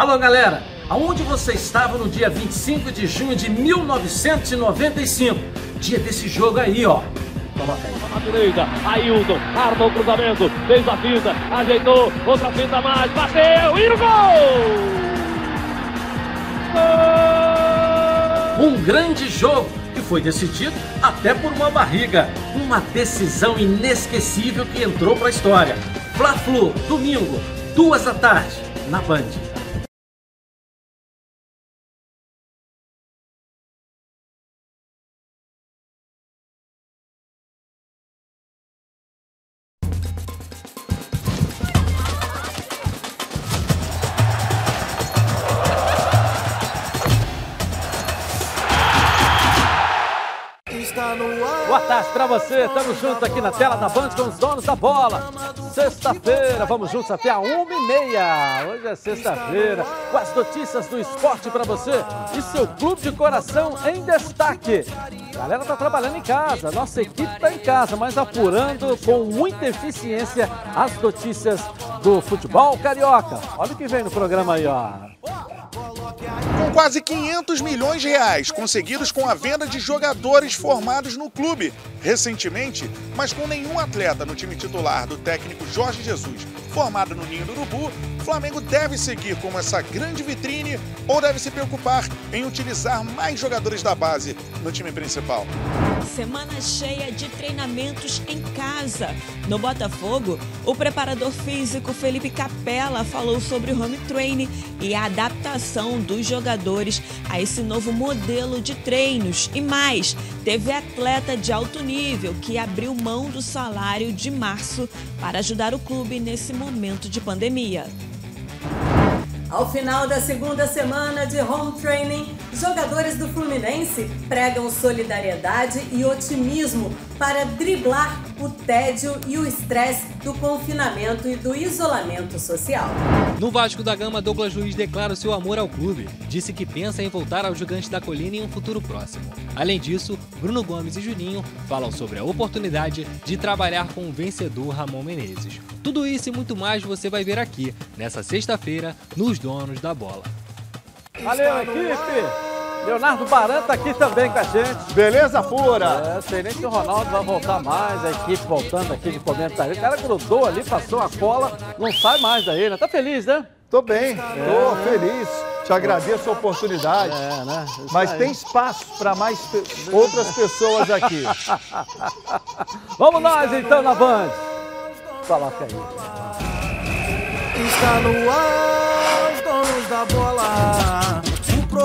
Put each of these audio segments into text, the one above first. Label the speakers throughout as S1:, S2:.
S1: Alô, galera! Aonde você estava no dia 25 de junho de 1995? Dia desse jogo aí, ó.
S2: Coloca aí. Na direita, Ailton, arma o cruzamento, fez a fita, ajeitou, outra fita mais, bateu e o gol!
S1: Gol! Um grande jogo que foi decidido até por uma barriga. Uma decisão inesquecível que entrou para a história. Fla-Flu, domingo, duas da tarde, na Band.
S3: Você, estamos juntos aqui na tela da Band com os donos da bola. Sexta-feira, vamos juntos até a uma e meia. Hoje é sexta-feira, com as notícias do esporte pra você e seu clube de coração em destaque. A galera tá trabalhando em casa, nossa equipe tá em casa, mas apurando com muita eficiência as notícias do futebol carioca. Olha o que vem no programa aí, ó.
S4: Com quase 500 milhões de reais conseguidos com a venda de jogadores formados no clube. Recentemente, mas com nenhum atleta no time titular do técnico Jorge Jesus, formado no Ninho do Urubu, Flamengo deve seguir como essa grande vitrine ou deve se preocupar em utilizar mais jogadores da base no time principal.
S5: Semana cheia de treinamentos em casa. No Botafogo, o preparador físico Felipe Capella falou sobre o home training e a adaptação dos jogadores a esse novo modelo de treinos. E mais, teve atleta de alto nível que abriu mão do salário de março para ajudar o clube nesse momento de pandemia.
S6: Ao final da segunda semana de home training, jogadores do Fluminense pregam solidariedade e otimismo para driblar o tédio e o estresse do confinamento e do isolamento social.
S7: No Vasco da Gama, Douglas Luiz declara o seu amor ao clube. Disse que pensa em voltar ao Gigante da Colina em um futuro próximo. Além disso, Bruno Gomes e Juninho falam sobre a oportunidade de trabalhar com o vencedor Ramon Menezes. Tudo isso e muito mais você vai ver aqui, nessa sexta-feira, nos Donos da Bola.
S3: Valeu, equipe! Leonardo Baran tá aqui também com a gente.
S8: Beleza pura.
S3: É, sei nem se o Ronaldo vai voltar mais, a equipe voltando aqui de comentário. O cara grudou ali, passou a cola, não sai mais daí, né? Tá feliz, né?
S8: Tô bem, tô
S3: É.
S8: feliz. Te agradeço a oportunidade.
S3: É, né? Isso
S8: Mas
S3: aí.
S8: tem espaço para mais pe- outras pessoas aqui.
S3: Vamos nós então na Band. Coloca aí.
S9: Está no ar, os donos da bola.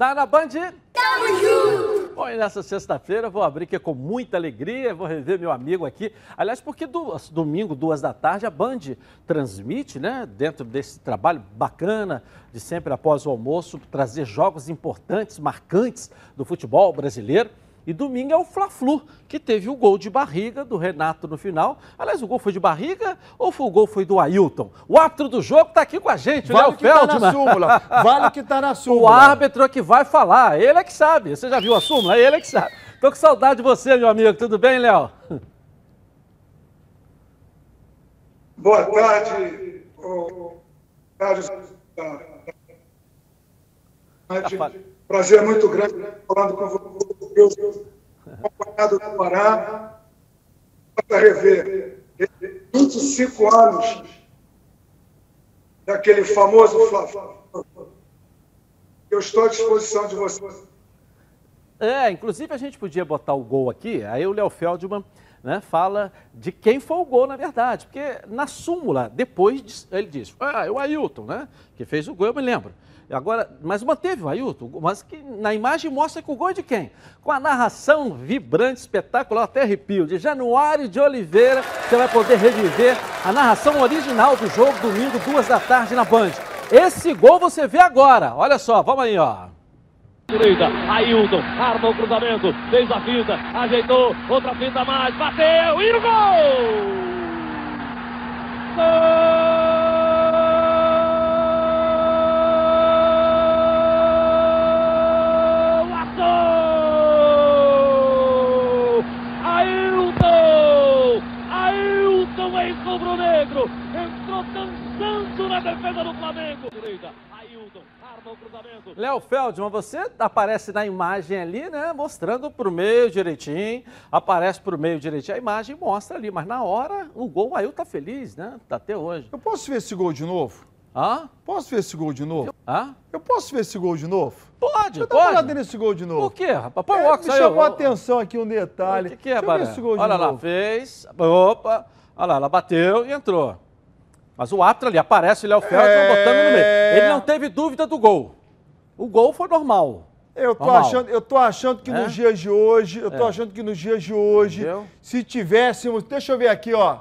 S3: Tá na Band? Tamo junto! Bom, e nessa sexta-feira eu vou abrir aqui com muita alegria, vou rever meu amigo aqui. Aliás, porque do, domingo, duas da tarde, a Band transmite, né, dentro desse trabalho bacana de sempre após o almoço, trazer jogos importantes, marcantes do futebol brasileiro. E domingo é o Fla-Flu, que teve o gol de barriga do Renato no final. Aliás, o gol foi de barriga ou foi o gol foi do Ailton? O árbitro do jogo está aqui com a gente, o
S8: Vale
S3: Léo
S8: que tá
S3: Feldman.
S8: na súmula. Vale que tá na
S3: O
S8: súmula.
S3: árbitro é que vai falar, ele é que sabe. Você já viu a súmula? Ele é que sabe. Tô com saudade de você, meu amigo. Tudo bem, Léo?
S10: Boa tarde, Carlos. Prazer muito grande falando com você, acompanhado do Pará, para rever 25 anos daquele famoso Flávio. Eu estou à disposição de vocês.
S3: É, inclusive a gente podia botar o gol aqui, aí o Léo Feldman né, fala de quem foi o gol, na verdade. Porque na súmula, depois ele diz, ah, é o Ailton, né? Que fez o gol, eu me lembro. Agora, mas manteve o Ailton, mas que na imagem mostra que o gol é de quem? Com a narração vibrante, espetacular, até arrepio, de Januário de Oliveira, você vai poder reviver a narração original do jogo, domingo, duas da tarde na Band. Esse gol você vê agora, olha só, vamos aí, ó.
S2: Direita, Ailton, arma o cruzamento, fez a finta, ajeitou, outra finta mais, bateu e o gol! Golaço! Defesa do Flamengo! Direita, Ailton, arma o cruzamento.
S3: Léo Feldman, você aparece na imagem ali, né? Mostrando pro meio direitinho. Aparece pro meio direitinho. A imagem mostra ali, mas na hora o gol, o Ailton tá feliz, né? Tá até hoje.
S8: Eu posso ver esse gol de novo?
S3: Hã?
S8: Posso ver esse gol de novo?
S3: Hã?
S8: Eu posso ver esse gol de novo?
S3: Pode,
S8: Eu dou uma
S3: pode.
S8: olhada nesse gol de novo.
S3: Por quê, rapaz? Põe o
S8: É,
S3: óculos
S8: me chamou a atenção aqui um detalhe.
S3: O que, que é,
S8: Deixa eu ver esse gol de
S3: Olha lá,
S8: novo.
S3: fez. Opa. Olha lá, ela bateu e entrou. Mas o árbitro ali aparece, o Léo Feldman
S8: É.
S3: botando no meio. Ele não teve dúvida do gol. O gol foi normal.
S8: Eu tô,
S3: Normal.
S8: achando, eu tô achando que
S3: É?
S8: nos dias de hoje, eu tô
S3: É.
S8: achando que nos dias de hoje,
S3: Entendeu?
S8: se tivéssemos. Deixa eu ver aqui, ó.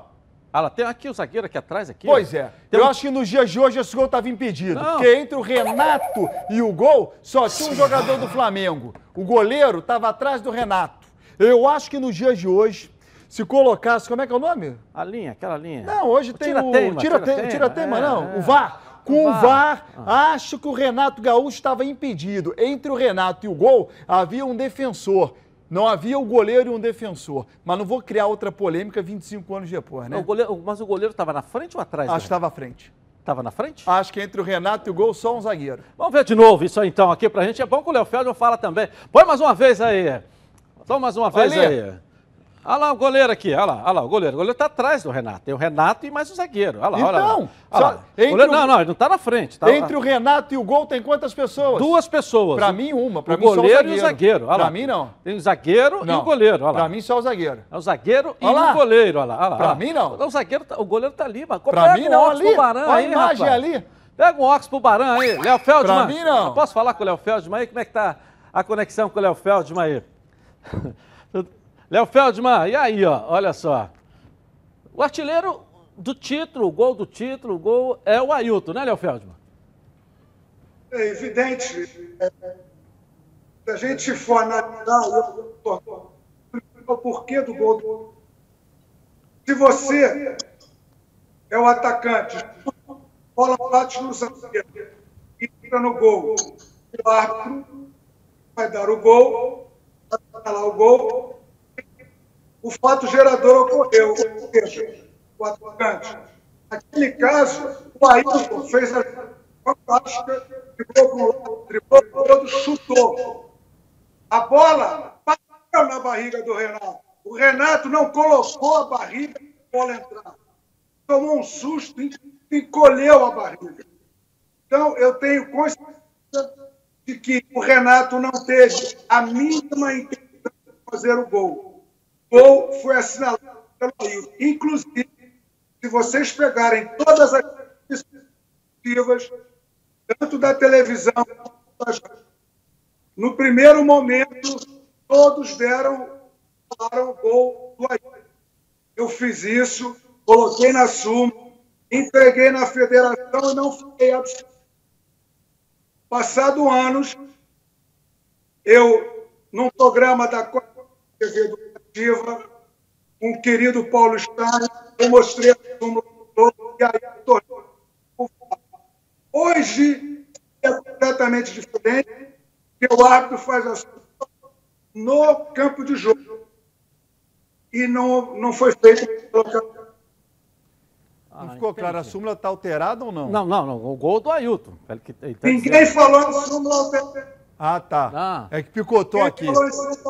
S3: Olha lá, tem aqui o zagueiro aqui atrás. Aqui,
S8: Pois é.
S3: Tem
S8: eu
S3: um-
S8: acho que nos dias de hoje esse gol estava impedido.
S3: Não.
S8: Porque entre o Renato e o gol, só tinha um jogador do Flamengo. O goleiro estava atrás do Renato. Eu acho que nos dias de hoje, se colocasse. Como é que é o nome?
S3: A linha, aquela linha.
S8: Não, hoje
S3: O
S8: tem
S3: tira-teima,
S8: o. Tira-teima,
S3: tira-teima,
S8: tira-teima,
S3: é,
S8: não.
S3: é.
S8: O VAR. Com
S3: O VAR.
S8: VAR,
S3: Ah.
S8: acho que o Renato Gaúcho estava impedido. Entre o Renato e o gol, havia um defensor. Não havia o goleiro e um defensor. Mas não vou criar outra polêmica 25 anos depois, né?
S3: O goleiro- mas o goleiro estava na frente ou atrás?
S8: Acho que estava à frente.
S3: Estava na frente?
S8: Acho que entre o Renato e o gol, só um zagueiro.
S3: Vamos ver de novo isso aí então aqui pra gente. É bom que o Léo Feldman fala também. Põe mais uma vez aí. Põe mais uma vez
S8: Ali.
S3: aí. Olha lá o goleiro aqui, olha lá, olha lá, o goleiro. O goleiro tá atrás do Renato. Tem o Renato e mais o zagueiro. Olha lá, olha lá.
S8: Então,
S3: Olha lá. Goleiro-
S8: o-
S3: Não, não, ele não tá na frente. Tá
S8: Entre o Renato e o gol, tem quantas pessoas?
S3: Duas pessoas.
S8: Pra mim, uma. Pra
S3: o
S8: mim, só o
S3: goleiro e o zagueiro. Lá.
S8: mim, não.
S3: Tem o zagueiro e
S8: Não.
S3: o goleiro.
S8: Pra mim, só o zagueiro.
S3: É o zagueiro e o goleiro. Olha lá, olha lá. Lá.
S8: mim, não.
S3: O, zagueiro, tá- o goleiro tá ali, mas pega
S8: mim,
S3: um
S8: não,
S3: óculos
S8: ali.
S3: Barão
S8: a
S3: aí,
S8: imagem
S3: rapaz.
S8: ali.
S3: Pega um óculos pro Barão aí. Léo Feldman.
S8: Pra mim, não.
S3: Eu Posso falar com o Léo Feldman aí? Como é que tá a conexão com o Léo Feldman aí? Léo Feldman, e aí, ó, olha só. O artilheiro do título, o gol do título, o gol é o Ailton, né, Léo Feldman?
S10: É evidente. é, Se a gente for analisar o porquê do gol do. Se você é o atacante, bola bate no zagueiro e entra no gol, o árbitro vai dar o gol, vai falar o gol, o fato gerador ocorreu, ou seja, o atacante. Naquele caso, o Ailton fez a fantástica, driblou um lado, driblou para o outro, chutou. A bola bateu na barriga do Renato. O Renato não colocou a barriga para a bola entrar. Tomou um susto e encolheu a barriga. Então, eu tenho consciência de que o Renato não teve a mínima intenção de fazer o gol. O gol foi assinalado pelo Ailton. Inclusive, se vocês pegarem todas as perspectivas, tanto da televisão quanto das no primeiro momento, todos deram falaram gol do Ailton. Eu fiz isso, coloquei na súmula, entreguei na federação e não fiquei absurdo. Passado anos, eu, num programa da TV Educativa, com o querido Paulo Stein, eu mostrei a súmula e aí tornou. Hoje é completamente diferente, porque o árbitro faz a súmula no campo de jogo. E não, não foi feito pelo
S8: Não ficou claro, a súmula está alterada ou não?
S3: Não, não, não. O gol do Ailton. Ele que- ele tá
S10: Ninguém
S3: dizendo.
S10: falou em súmula alterada.
S8: Ah, tá.
S3: Ah.
S8: É que picotou
S10: Quem
S8: aqui.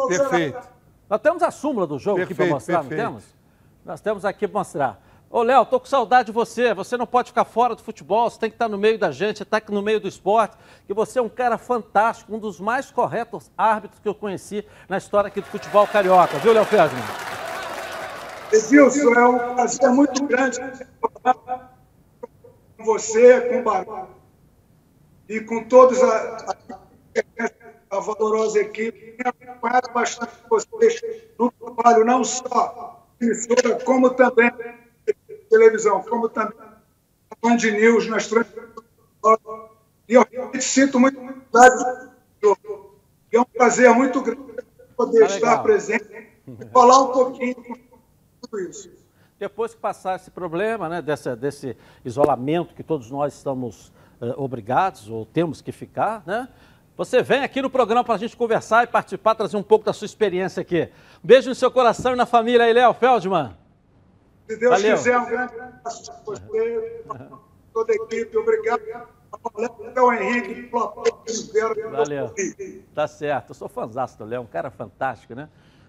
S8: Perfeito.
S3: Nós temos a súmula do jogo aqui para
S8: Perfeito,
S3: mostrar,
S8: perfeito.
S3: não temos? Nós temos aqui para mostrar. Ô, Léo, tô com saudade de você. Você não pode ficar fora do futebol, você tem que estar no meio da gente, está aqui no meio do esporte. E você é um cara fantástico, um dos mais corretos árbitros que eu conheci na história aqui do futebol carioca, viu, Léo Feldman?
S10: Edilson, é um prazer muito grande falar com você, com o Barão e com todos a, a, valorosa equipe que tem acompanhado bastante vocês no trabalho, não só emissora, como também televisão, como também a Band News, nas transmissões. E eu realmente sinto muito do jogo. é um prazer muito grande poder
S3: Tá
S10: estar presente e falar um pouquinho sobre tudo isso.
S3: Depois que passar esse problema, né, dessa, desse isolamento que todos nós estamos eh, obrigados ou temos que ficar, né? Você vem aqui no programa para a gente conversar e participar, trazer um pouco da sua experiência aqui. Um beijo no seu coração e na família aí, Léo Feldman.
S10: Se Deus
S3: Valeu.
S10: quiser, um grande abraço para você, para toda a equipe. Obrigado. Até o Henrique.
S3: Valeu. Tá certo. Eu sou fãzaço do Léo, um cara fantástico, né?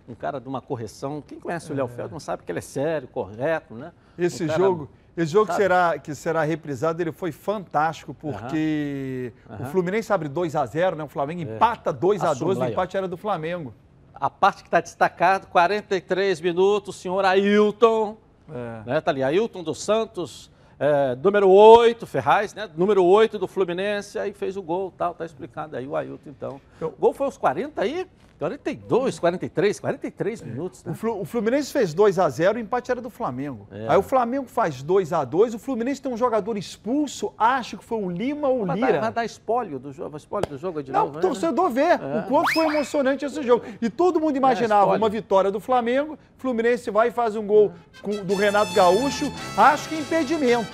S3: Um cara de uma correção. Quem conhece o Léo Feldman sabe que ele é sério, correto, né?
S8: Esse
S3: Um cara-
S8: jogo, esse jogo que será, que será reprisado, ele foi fantástico, porque
S3: Aham.
S8: o Fluminense abre 2 a 0 né? O Flamengo empata 2 a 2
S3: Assume
S8: o empate era do Flamengo.
S3: A parte que está destacada, 43 minutos, senhor Ailton.
S8: É.
S3: Né, tá ali, Ailton dos Santos, é, número 8, Ferraz, né? Número 8 do Fluminense, aí fez o gol, tal, tá explicado aí o Ailton, então. O gol foi aos 40 aí? 42, 43, 43 minutos, né?
S8: O, Flu- o Fluminense fez 2 a 0 o empate era do Flamengo.
S3: É.
S8: Aí o Flamengo faz 2 a 2 o Fluminense tem um jogador expulso, acho que foi o Lima ou o Lira.
S3: vai dar espólio do jogo, espólio do jogo de
S8: Não,
S3: novo,
S8: o
S3: né?
S8: torcedor vê
S3: É.
S8: o quanto foi emocionante esse jogo. E todo mundo imaginava
S3: spoiler.
S8: uma vitória do Flamengo, Fluminense vai e faz um gol com- do Renato Gaúcho, acho que impedimento.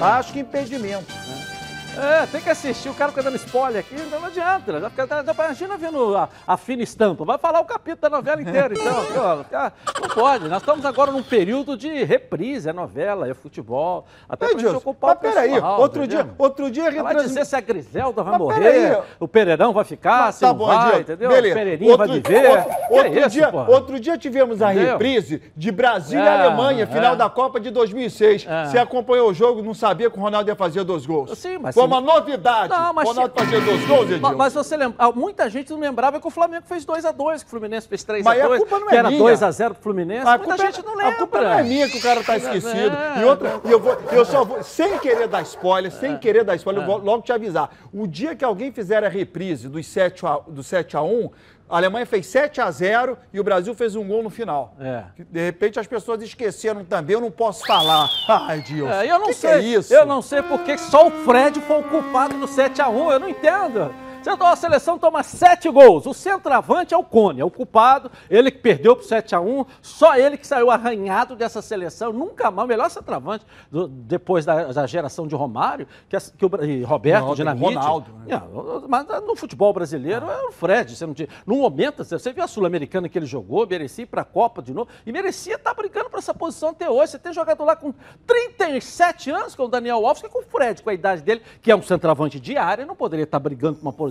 S8: Acho que impedimento.
S3: É, tem que assistir. O cara fica dando spoiler aqui, então não adianta. Já fica- já- Imagina vendo a, a fina estampa. Vai falar o capítulo da novela inteira, então. não pode. Nós estamos agora num período de reprise. É novela, é futebol. Até pra gente ocupar
S8: mas
S3: o
S8: peraí,
S3: pessoal,
S8: outro
S3: entendeu?
S8: dia, outro dia
S3: Vai
S8: retransmi-
S3: dizer se a Griselda vai
S8: Mas
S3: morrer, o Pereirão vai ficar,
S8: Mas
S3: se
S8: tá
S3: não
S8: bom,
S3: vai,
S8: Edilson,
S3: entendeu?
S8: beleza.
S3: O Pereirinha vai
S8: Outro-
S3: viver.
S8: Outro, outro
S3: é isso,
S8: dia,
S3: porra?
S8: outro dia tivemos a
S3: Entendeu?
S8: reprise de Brasil e
S3: É,
S8: Alemanha, final
S3: é.
S8: da Copa de 2006.
S3: É.
S8: Você acompanhou o jogo, não sabia que o Ronaldo ia fazer dois gols.
S3: Sim, mas
S8: uma novidade.
S3: Não, mas
S8: o Ronaldo
S3: se-
S8: fazia dois gols, Edilson.
S3: Mas, mas você lembra, ah, muita gente não lembrava que o Flamengo fez 2x2, que o Fluminense fez 3x2,
S8: Mas a culpa não
S3: que
S8: é
S3: era
S8: minha.
S3: 2x0 pro Fluminense.
S8: A
S3: muita
S8: culpa,
S3: gente não lembra.
S8: a culpa não é minha que o cara tá esquecido.
S3: É.
S8: E outra, eu, vou, eu só vou, sem querer dar spoiler, sem querer dar spoiler, eu vou logo te avisar. O dia que alguém fizer a reprise dos 7 a, 7 a 1 a Alemanha fez 7 a 0 e o Brasil fez um gol no final.
S3: É.
S8: De repente as pessoas esqueceram também, eu não posso falar. Ai, Deus.
S3: É, eu não
S8: que
S3: sei.
S8: Que é isso?
S3: Eu não sei porque só o Fred foi o culpado do 7x1. Eu não entendo. A seleção toma sete gols, o centroavante é o Cone, é o culpado, ele que perdeu pro 7x1, só ele que saiu arranhado dessa seleção, nunca mais, o melhor centroavante do- depois da, da geração de Romário, que, as- que o, e Roberto
S8: Não, tem
S3: Dinamite.
S8: Ronaldo, né?
S3: É, mas no futebol brasileiro é o Fred. Você não no momento, você viu a Sul-Americana que ele jogou, merecia ir para a Copa de novo, e merecia estar brigando por essa posição até hoje. Você tem jogador lá com 37 anos, com o Daniel Alves, que com o Fred, com a idade dele, que é um centroavante de área, não poderia estar brigando por uma posição.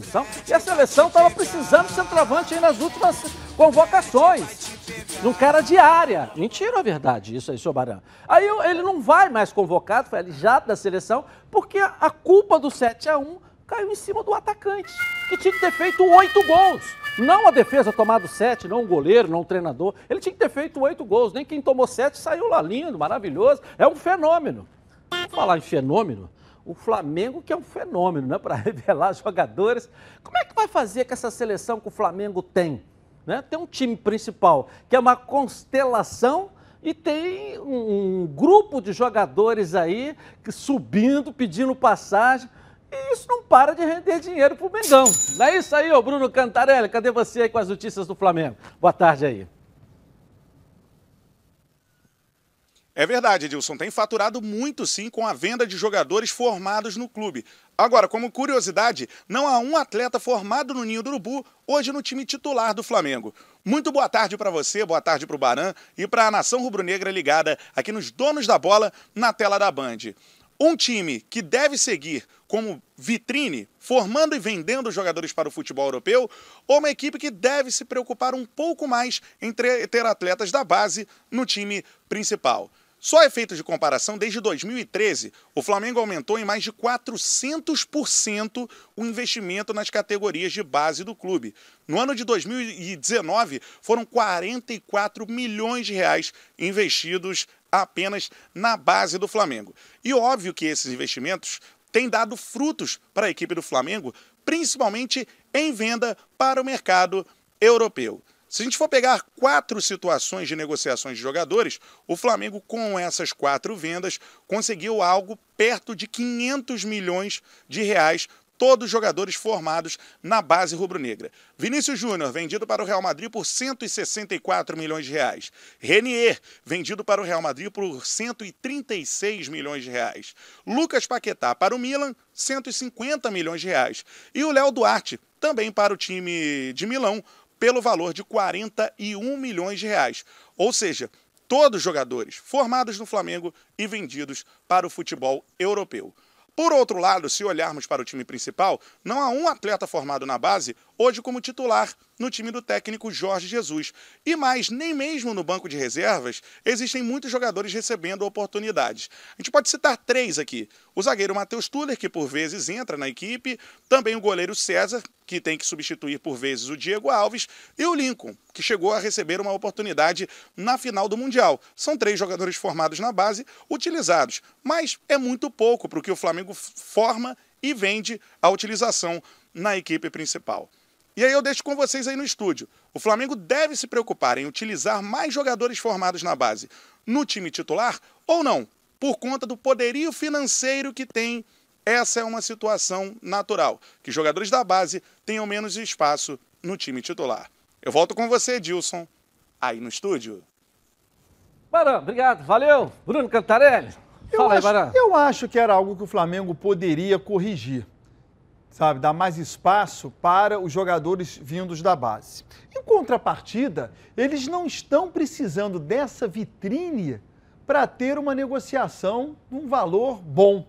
S3: E a seleção estava precisando de centroavante aí nas últimas convocações. Um cara de área. Mentira a verdade, isso aí, senhor Barão. Aí ele não vai mais convocado, foi alijado da seleção, porque a, culpa do 7 a 1 caiu em cima do atacante, que tinha que ter feito oito gols. Não a defesa tomado sete, não o goleiro, não o treinador. Ele tinha que ter feito oito gols. Nem quem tomou sete saiu lá lindo, maravilhoso. É um fenômeno. Falar em fenômeno. O Flamengo que é um fenômeno, né? Para revelar jogadores. Como é que vai fazer com essa seleção que o Flamengo tem? Né? Tem um time principal que é uma constelação e tem um, grupo de jogadores aí subindo, pedindo passagem. E isso não para de render dinheiro pro Mengão. Não é isso aí, ô Bruno Cantarelli? Cadê você aí com as notícias do Flamengo? Boa tarde aí.
S4: É verdade, Edilson. Tem faturado muito sim com a venda de jogadores formados no clube. Agora, como curiosidade, não há um atleta formado no Ninho do Urubu hoje no time titular do Flamengo. Muito boa tarde para você, boa tarde para o Baran e para a nação rubro-negra ligada aqui nos donos da bola na tela da Band. Um time que deve seguir como vitrine, formando e vendendo jogadores para o futebol europeu, ou uma equipe que deve se preocupar um pouco mais em ter atletas da base no time principal. Só efeito de comparação, desde 2013, o Flamengo aumentou em mais de 400% o investimento nas categorias de base do clube. No ano de 2019, foram 44 milhões de reais investidos apenas na base do Flamengo. E óbvio que esses investimentos têm dado frutos para a equipe do Flamengo, principalmente em venda para o mercado europeu. Se a gente for pegar quatro situações de negociações de jogadores, o Flamengo, com essas quatro vendas, conseguiu algo perto de 500 milhões de reais todos jogadores formados na base rubro-negra. Vinícius Júnior, vendido para o Real Madrid por 164 milhões de reais. Renier, vendido para o Real Madrid por 136 milhões de reais. Lucas Paquetá para o Milan, 150 milhões de reais. E o Léo Duarte, também para o time de Milão, pelo valor de 41 milhões de reais. Ou seja, todos jogadores formados no Flamengo e vendidos para o futebol europeu. Por outro lado, se olharmos para o time principal, não há um atleta formado na base hoje como titular no time do técnico Jorge Jesus. E mais, nem mesmo no banco de reservas existem muitos jogadores recebendo oportunidades. A gente pode citar três aqui: o zagueiro Matheus Tuller, que por vezes entra na equipe, também o goleiro César, que tem que substituir por vezes o Diego Alves, e o Lincoln, que chegou a receber uma oportunidade na final do Mundial. São três jogadores formados na base, utilizados, mas é muito pouco para o que o Flamengo forma e vende a utilização na equipe principal. E aí eu deixo com vocês aí no estúdio. O Flamengo deve se preocupar em utilizar mais jogadores formados na base no time titular ou não? Por conta do poderio financeiro que tem, essa é uma situação natural, que jogadores da base tenham menos espaço no time titular. Eu volto com você, Dilson, aí no estúdio.
S3: Barão, obrigado, valeu. Bruno Cantarelli.
S8: Eu
S3: Fala aí,
S8: acho,
S3: Barão.
S8: eu acho que era algo que o Flamengo poderia corrigir. Sabe, dar mais espaço para os jogadores vindos da base. Em contrapartida, eles não estão precisando dessa vitrine para ter uma negociação num valor bom.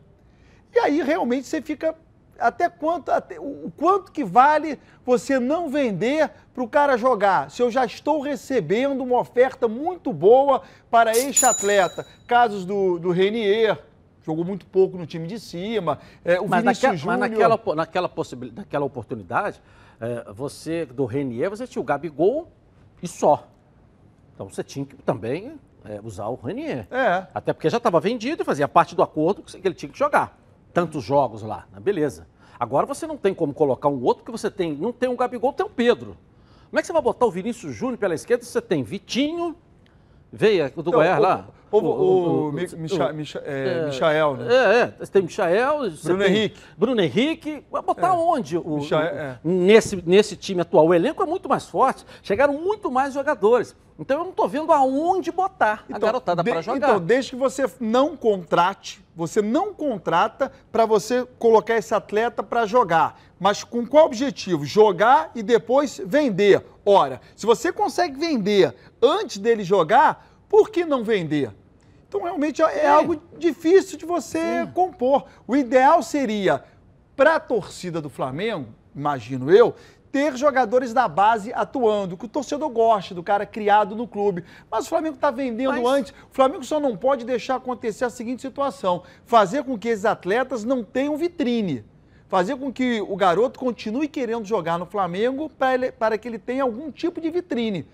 S8: E aí realmente você fica até quanto até, o quanto que vale você não vender para o cara jogar? Se eu já estou recebendo uma oferta muito boa para este atleta, casos do, do Renier, jogou muito pouco no time de cima, é, o
S3: Mas,
S8: Vinícius
S3: naquela,
S8: Júnior.
S3: mas naquela, naquela, possibil, naquela oportunidade, é, você, do Renier, você tinha o Gabigol e só. Então você tinha que também é, usar o Renier.
S8: É.
S3: Até porque já estava vendido e fazia parte do acordo que ele tinha que jogar. Tantos jogos lá, né? beleza. Agora você não tem como colocar um outro, porque você tem, não tem um Gabigol, tem um Pedro. Como é que você vai botar o Vinícius Júnior pela esquerda se você tem Vitinho, veio do
S8: Então,
S3: Goiás lá?
S8: O- o- Mi- Micha- Micha- é, Michael, né?
S3: É, é. Você tem Michael. você
S8: Bruno
S3: tem
S8: Henrique.
S3: Bruno Henrique. Vai botar onde? O,
S8: Michael,
S3: o-
S8: é.
S3: nesse, nesse time atual. O elenco é muito mais forte. Chegaram muito mais jogadores. Então eu não estou vendo aonde botar a garotada para jogar.
S8: Então, desde que você não contrate, você não contrata para você colocar esse atleta para jogar. Mas com qual objetivo? Jogar e depois vender. Ora, se você consegue vender antes dele jogar, por que não vender? Então, realmente é algo difícil de você compor. O ideal seria, para a torcida do Flamengo, imagino eu, ter jogadores da base atuando, que o torcedor goste do cara criado no clube. Mas o Flamengo está vendendo antes. O Flamengo só não pode deixar acontecer a seguinte situação: fazer com que esses atletas não tenham vitrine. Fazer com que o garoto continue querendo jogar no Flamengo para que ele tenha algum tipo de vitrine.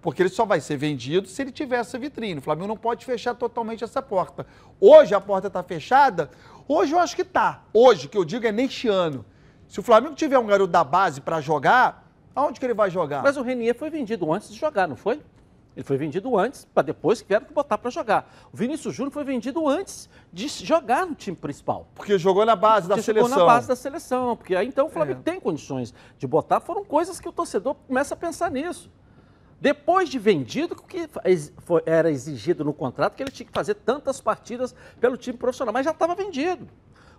S8: Porque ele só vai ser vendido se ele tiver essa vitrine. O Flamengo não pode fechar totalmente essa porta. Hoje a porta está fechada? Hoje eu acho que está. Hoje, que eu digo é neste ano. Se o Flamengo tiver um garoto da base para jogar, aonde que ele vai jogar?
S3: Mas o Renier foi vendido antes de jogar, não foi? Ele foi vendido antes, para depois que tiveram que botar para jogar. O Vinícius Júnior foi vendido antes de jogar no time principal.
S8: Porque jogou na base da seleção.
S3: jogou na base da seleção. Porque aí então o
S8: É.
S3: Flamengo tem condições de botar. Foram coisas que o torcedor começa a pensar nisso. Depois de vendido, o que era exigido no contrato que ele tinha que fazer tantas partidas pelo time profissional, mas já estava vendido.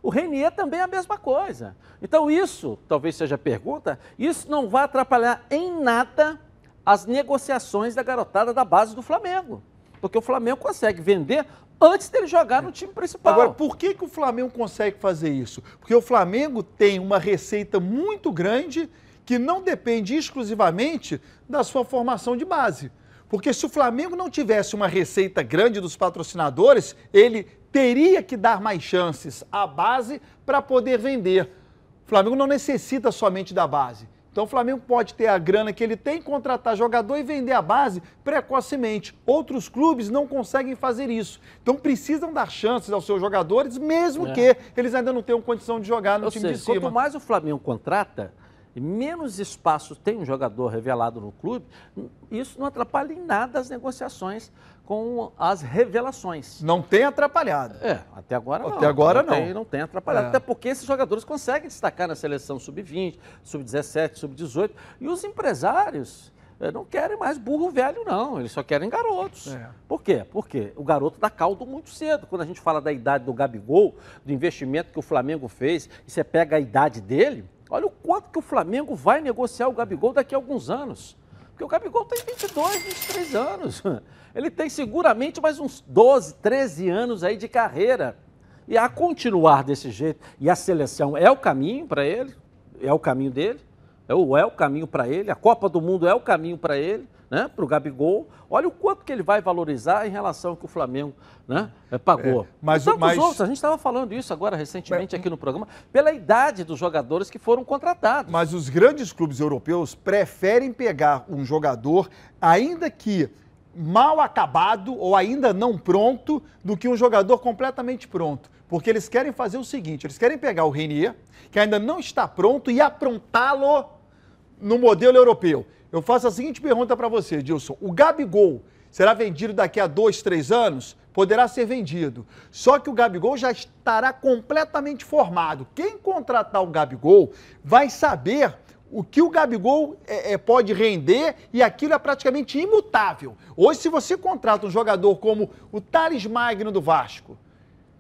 S3: O Renier também é a mesma coisa. Então isso, talvez seja a pergunta, isso não vai atrapalhar em nada as negociações da garotada da base do Flamengo. Porque o Flamengo consegue vender antes dele jogar no time principal.
S8: Agora, por que, que o Flamengo consegue fazer isso? Porque o Flamengo tem uma receita muito grande que não depende exclusivamente da sua formação de base. Porque se o Flamengo não tivesse uma receita grande dos patrocinadores, ele teria que dar mais chances à base para poder vender. O Flamengo não necessita somente da base. Então o Flamengo pode ter a grana que ele tem, contratar jogador e vender a base precocemente. Outros clubes não conseguem fazer isso. Então precisam dar chances aos seus jogadores, mesmo
S3: É.
S8: que eles ainda não tenham condição de jogar no
S3: Ou
S8: time
S3: seja,
S8: de cima.
S3: quanto mais o Flamengo contrata, menos espaço tem um jogador revelado no clube, isso não atrapalha em nada as negociações com as revelações.
S8: Não tem atrapalhado.
S3: É, até agora não.
S8: Até agora
S3: não.
S8: não.
S3: Tem, não tem atrapalhado.
S8: É.
S3: Até porque esses jogadores conseguem destacar na seleção sub-20, sub-17, sub-18. E os empresários eh, não querem mais burro velho, não. Eles só querem garotos.
S8: É.
S3: Por quê? Porque o garoto dá caldo muito cedo. Quando a gente fala da idade do Gabigol, do investimento que o Flamengo fez, e você pega a idade dele, olha o quanto que o Flamengo vai negociar o Gabigol daqui a alguns anos. Porque o Gabigol tem 22, 23 anos. Ele tem seguramente mais uns 12, 13 anos aí de carreira. E a continuar desse jeito, e a seleção é o caminho para ele, é o caminho dele, é o, é o caminho para ele, a Copa do Mundo é o caminho para ele, né, para o Gabigol. Olha o quanto que ele vai valorizar em relação ao que o Flamengo né, eh, pagou.
S8: É, mas
S3: e
S8: mas-
S3: outros, a gente estava falando isso agora recentemente aqui no programa, pela idade dos jogadores que foram contratados.
S8: Mas os grandes clubes europeus preferem pegar um jogador, ainda que mal acabado ou ainda não pronto, do que um jogador completamente pronto. Porque eles querem fazer o seguinte: eles querem pegar o Renier, que ainda não está pronto, e aprontá-lo no modelo europeu. Eu faço a seguinte pergunta para você, Dilson: o Gabigol será vendido daqui a dois, três anos? Poderá ser vendido. Só que o Gabigol já estará completamente formado. Quem contratar o Gabigol vai saber o que o Gabigol é, é, pode render e aquilo é praticamente imutável. Hoje, se você contrata um jogador como o Thales Magno do Vasco,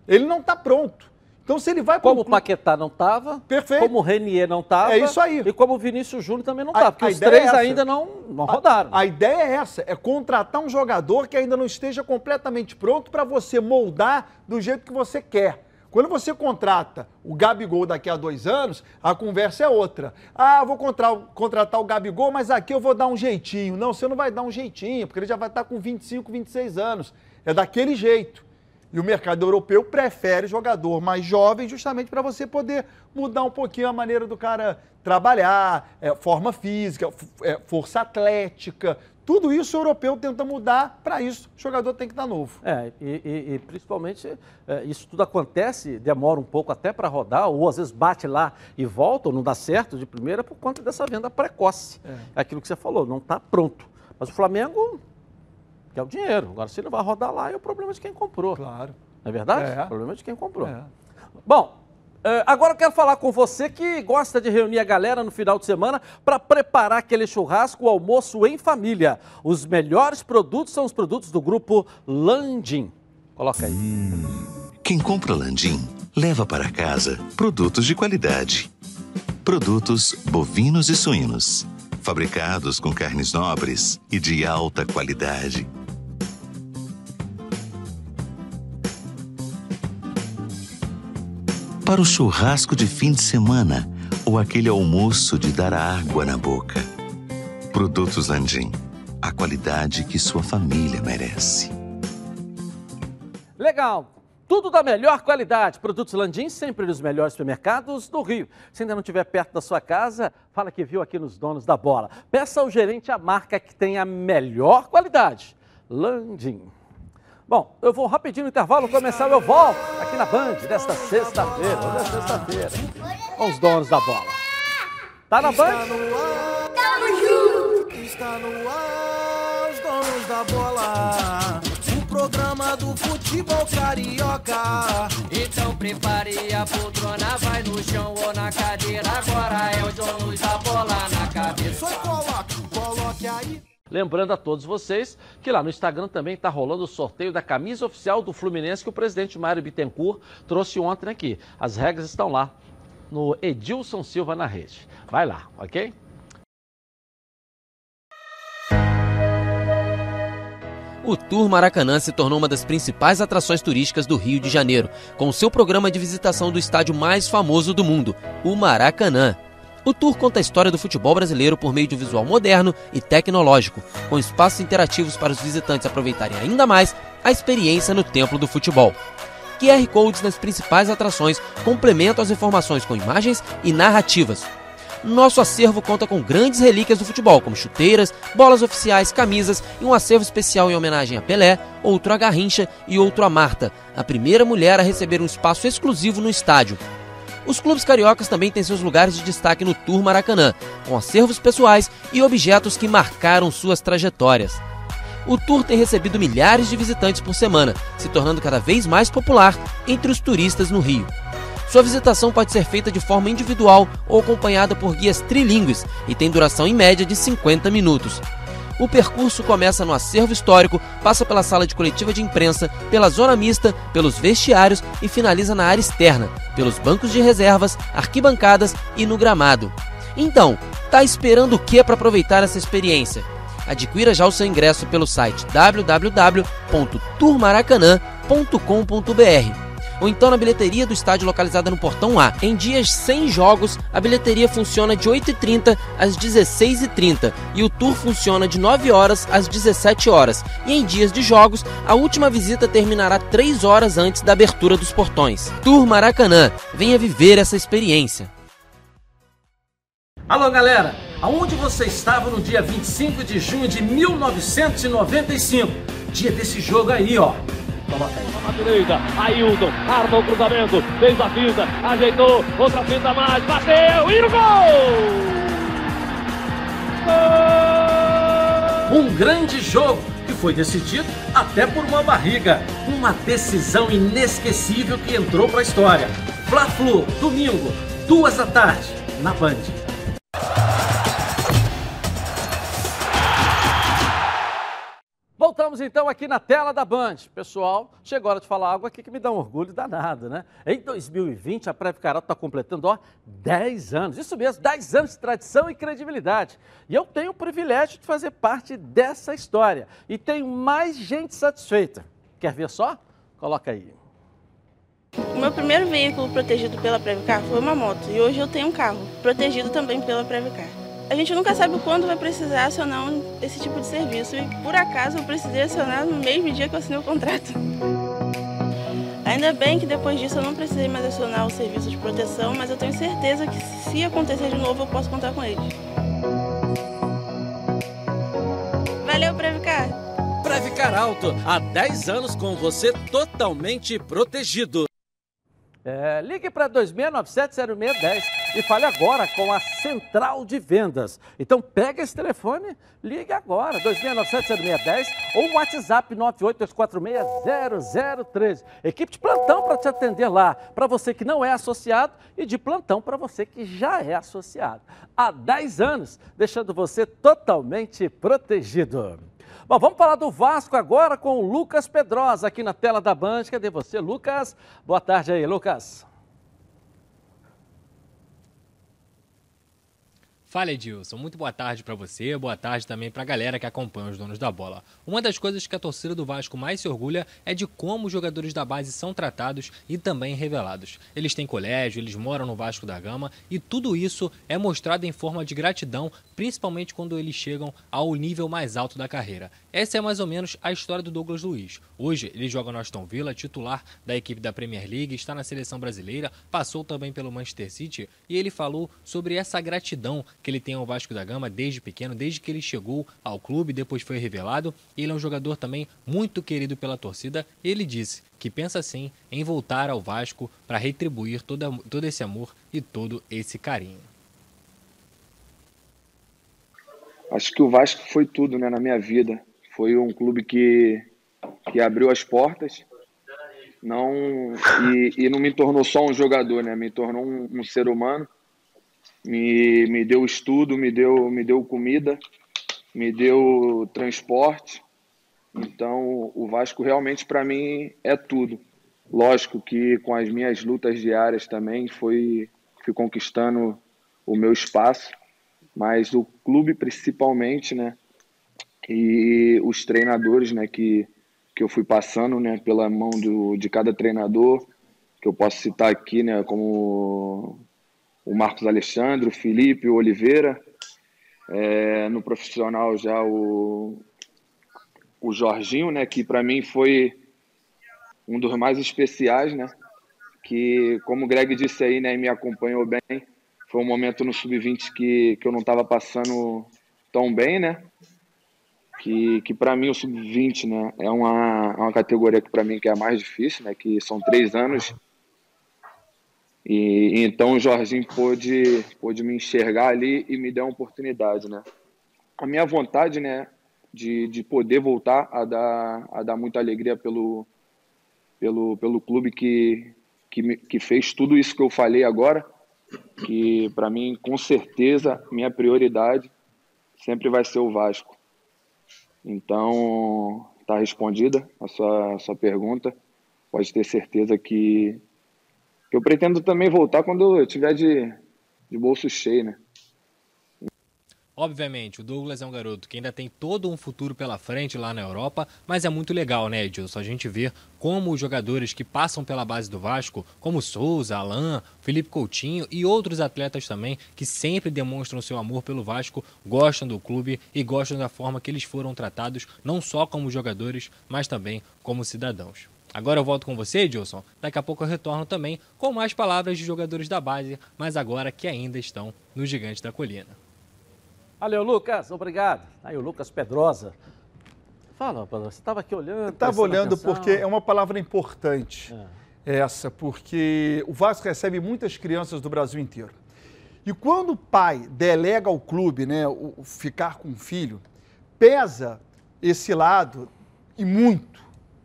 S8: ele não está pronto. Então, se ele vai para
S3: Como o Paquetá não estava,
S8: Perfeito.
S3: como o Renier não estava,
S8: É isso aí.
S3: e como o Vinícius Júnior também não
S8: A-
S3: estava, porque
S8: a
S3: os
S8: ideia
S3: três
S8: é
S3: ainda não, não rodaram.
S8: A, a ideia é essa, é contratar um jogador que ainda não esteja completamente pronto para você moldar do jeito que você quer. Quando você contrata o Gabigol daqui a dois anos, a conversa é outra. Ah, vou contra- contratar o Gabigol, mas aqui eu vou dar um jeitinho. Não, você não vai dar um jeitinho, porque ele já vai estar com 25, 26 anos. É daquele jeito. E o mercado europeu prefere jogador mais jovem justamente para você poder mudar um pouquinho a maneira do cara trabalhar, é, forma física, é, força atlética. Tudo isso o europeu tenta mudar, para isso o jogador tem que estar novo.
S3: É, e, e- e principalmente é, isso tudo acontece, demora um pouco até para rodar, ou às vezes bate lá e volta, ou não dá certo de primeira por conta dessa venda precoce. É aquilo que você falou, não está pronto. Mas o Flamengo quer o dinheiro. Agora, se ele vai rodar lá, é o problema de quem comprou.
S8: Claro.
S3: Não é verdade?
S8: É.
S3: O problema é de quem comprou.
S8: É.
S3: Bom, eh, agora eu quero falar com você que gosta de reunir a galera no final de semana para preparar aquele churrasco, o almoço em família. Os melhores produtos são os produtos do grupo Landim. Coloca aí.
S11: Quem compra Landim leva para casa produtos de qualidade. Produtos bovinos e suínos, fabricados com carnes nobres e de alta qualidade. Para o churrasco de fim de semana ou aquele almoço de dar água na boca. Produtos Landim, a qualidade que sua família merece.
S3: Legal. Tudo da melhor qualidade. Produtos Landim, sempre nos melhores supermercados do Rio. Se ainda não estiver perto da sua casa, fala que viu aqui nos Donos da Bola. Peça ao gerente a marca que tem a melhor qualidade. Landim. Bom, eu vou rapidinho no intervalo começar, eu volto aqui na Band desta sexta-feira. Hoje é sexta-feira. Os Donos da Bola. Tá na Band?
S9: Tamo junto! Está no ar, os donos da bola. O programa do futebol carioca.
S12: Então prepare a poltrona, vai no chão ou na cadeira. Agora é o donos da bola na cabeça.
S9: Só coloque, coloque aí.
S3: Lembrando a todos vocês que lá no Instagram também está rolando o sorteio da camisa oficial do Fluminense que o presidente Mário Bittencourt trouxe ontem aqui. As regras estão lá no Edilson Silva na rede. Vai lá, ok?
S13: O Tour Maracanã se tornou uma das principais atrações turísticas do Rio de Janeiro, com seu programa de visitação do estádio mais famoso do mundo, o Maracanã. O tour conta a história do futebol brasileiro por meio de um visual moderno e tecnológico, com espaços interativos para os visitantes aproveitarem ainda mais a experiência no templo do futebol. QR Codes nas principais atrações complementam as informações com imagens e narrativas. Nosso acervo conta com grandes relíquias do futebol, como chuteiras, bolas oficiais, camisas e um acervo especial em homenagem a Pelé, outro a Garrincha e outro a Marta, a primeira mulher a receber um espaço exclusivo no estádio. Os clubes cariocas também têm seus lugares de destaque no Tour Maracanã, com acervos pessoais e objetos que marcaram suas trajetórias. O tour tem recebido milhares de visitantes por semana, se tornando cada vez mais popular entre os turistas no Rio. Sua visitação pode ser feita de forma individual ou acompanhada por guias trilingües e tem duração em média de 50 minutos. O percurso começa no acervo histórico, passa pela sala de coletiva de imprensa, pela zona mista, pelos vestiários e finaliza na área externa, pelos bancos de reservas, arquibancadas e no gramado. Então, tá esperando o que para aproveitar essa experiência? Adquira já o seu ingresso pelo site www.turmaracanã.com.br ou então na bilheteria do estádio localizada no Portão A. Em dias sem jogos, a bilheteria funciona de 8h30 às 16h30 e o tour funciona de 9 horas às 17 horas. E em dias de jogos, a última visita terminará 3 horas antes da abertura dos portões. Tour Maracanã, venha viver essa experiência.
S1: Alô galera, aonde você estava no dia 25 de junho de 1995? Dia desse jogo aí, ó.
S2: Na direita, Ailton, arma o cruzamento, fez a finta, ajeitou, outra finta mais, bateu e no gol!
S1: Gol! Um grande jogo que foi decidido até por uma barriga. Uma decisão inesquecível que entrou para a história. Fla-Flu, domingo, duas da tarde, na Band.
S3: Voltamos então aqui na tela da Band. Pessoal, chegou a hora de falar algo aqui que me dá um orgulho danado, né? Em 2020, a Preve Carol está completando, ó, 10 anos. Isso mesmo, 10 anos de tradição e credibilidade. E eu tenho o privilégio de fazer parte dessa história. E tenho mais gente satisfeita. Quer ver só? Coloca aí.
S14: O meu primeiro veículo protegido pela Previcar foi uma moto. E hoje eu tenho um carro, protegido também pela Previcar. A gente nunca sabe quando vai precisar acionar esse tipo de serviço e por acaso eu precisei acionar no mesmo dia que eu assinei o contrato. Ainda bem que depois disso eu não precisei mais acionar o serviço de proteção, mas eu tenho certeza que se acontecer de novo eu posso contar com eles. Valeu, Previcar!
S1: Previcar Alto, há 10 anos com você totalmente protegido.
S3: É, ligue para 2697-0610 e fale agora com a Central de Vendas. Então pega esse telefone, ligue agora, 2697-0610 ou WhatsApp 982460013. Equipe de plantão para te atender lá, para você que não é associado e de plantão para você que já é associado. Há 10 anos, deixando você totalmente protegido. Bom, vamos falar do Vasco agora com o Lucas Pedrosa aqui na tela da Band. Cadê você, Lucas? Boa tarde aí, Lucas.
S7: Fala Edilson, muito boa tarde para você, boa tarde também para a galera que acompanha os donos da bola. Uma das coisas que a torcida do Vasco mais se orgulha é de como os jogadores da base são tratados e também revelados. Eles têm colégio, eles moram no Vasco da Gama e tudo isso é mostrado em forma de gratidão, principalmente quando eles chegam ao nível mais alto da carreira. Essa é mais ou menos a história do Douglas Luiz. Hoje ele joga no Aston Villa, titular da equipe da Premier League, está na seleção brasileira, passou também pelo Manchester City e ele falou sobre essa gratidão que ele tem ao Vasco da Gama desde pequeno, desde que ele chegou ao clube, depois foi revelado. Ele é um jogador também muito querido pela torcida. Ele disse que pensa sim em voltar ao Vasco para retribuir todo, esse amor e todo esse carinho.
S15: Acho que o Vasco foi tudo né, na minha vida. Foi um clube que, que abriu as portas não e, e não me tornou só um jogador, né? Me tornou um, um ser humano me, me deu estudo, me deu, me deu comida, me deu transporte. Então, o Vasco realmente para mim é tudo. Lógico que com as minhas lutas diárias também foi fui conquistando o meu espaço, mas o clube principalmente, né? E os treinadores, né, que que eu fui passando, né, pela mão do, de cada treinador, que eu posso citar aqui, né, como o Marcos Alexandre, o Felipe, o Oliveira. É, no profissional já o, o Jorginho, né, que para mim foi um dos mais especiais, né, que como o Greg disse aí, né, me acompanhou bem, foi um momento no sub-20 que, que eu não estava passando tão bem, né, que, que para mim o sub-20, né, é uma, é uma categoria que para mim que é a mais difícil, né, que são três anos E então o Jorginho pôde, pôde me enxergar ali e me dar uma oportunidade, né? A minha vontade, né, de, de poder voltar a dar, a dar muita alegria pelo, pelo, pelo clube que, que, que fez tudo isso que eu falei agora, que para mim, com certeza, minha prioridade sempre vai ser o Vasco. Então, está respondida a sua, a sua pergunta. Pode ter certeza que eu pretendo também voltar quando eu tiver de, de bolso cheio, né?
S7: Obviamente, o Douglas é um garoto que ainda tem todo um futuro pela frente lá na Europa, mas é muito legal, né, Edilson? A gente vê como os jogadores que passam pela base do Vasco, como Souza, Alain, Felipe Coutinho e outros atletas também, que sempre demonstram seu amor pelo Vasco, gostam do clube e gostam da forma que eles foram tratados, não só como jogadores, mas também como cidadãos. Agora eu volto com você, Edilson. Daqui a pouco eu retorno também com mais palavras de jogadores da base, mas agora que ainda estão no Gigante da Colina.
S3: Valeu, Lucas. Obrigado. Aí o Lucas Pedrosa. Fala, você estava aqui olhando. Eu
S8: estava olhando atenção. porque é uma palavra importante é. essa, porque o Vasco recebe muitas crianças do Brasil inteiro. E quando o pai delega ao clube, né, o ficar com o filho, pesa esse lado e muito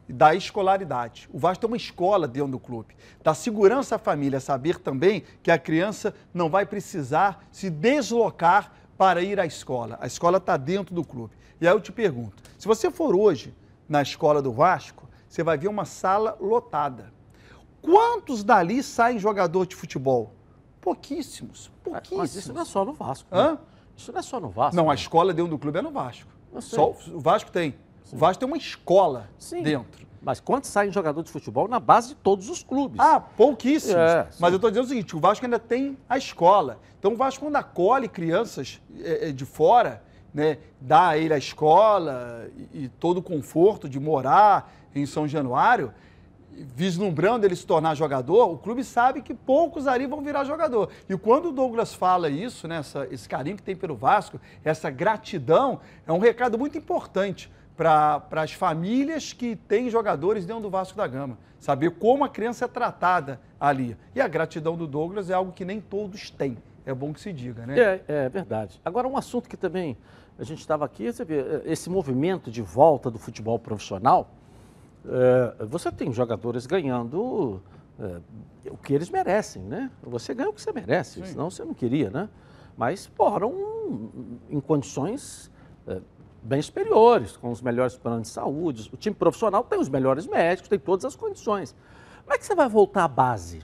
S8: da escolaridade. O Vasco tem uma escola dentro do clube. Da segurança à família, saber também que a criança não vai precisar se deslocar para ir à escola. A escola está dentro do clube. E aí eu te pergunto: se você for hoje na escola do Vasco, você vai ver uma sala lotada. Quantos dali saem jogador de futebol? Pouquíssimos. Pouquíssimos.
S3: Mas isso não é só no Vasco. Né? Isso não é só no Vasco.
S8: Não, a escola dentro do clube é no Vasco. Só o Vasco tem. O Vasco tem uma escola Sim. dentro.
S3: Mas quantos saem jogador de futebol na base de todos os clubes?
S8: Ah, pouquíssimos. É, Mas eu estou dizendo o seguinte: o Vasco ainda tem a escola. Então o Vasco, quando acolhe crianças é, é, de fora, né, dá a ele a escola e, e todo o conforto de morar em São Januário, vislumbrando ele se tornar jogador, o clube sabe que poucos ali vão virar jogador. E quando o Douglas fala isso, né, essa, esse carinho que tem pelo Vasco, essa gratidão, é um recado muito importante para as famílias que têm jogadores dentro do Vasco da Gama. Saber como a criança é tratada ali. E a gratidão do Douglas é algo que nem todos têm. É bom que se diga, né?
S3: É, é verdade. Agora, um assunto que também a gente estava aqui, você vê, é, esse movimento de volta do futebol profissional, é, você tem jogadores ganhando é, o que eles merecem, né? Você ganha o que você merece, Sim. senão você não queria, né? Mas, porra, um, em condições é, bem superiores, com os melhores planos de saúde. O time profissional tem os melhores médicos, tem todas as condições. Como é que você vai voltar à base?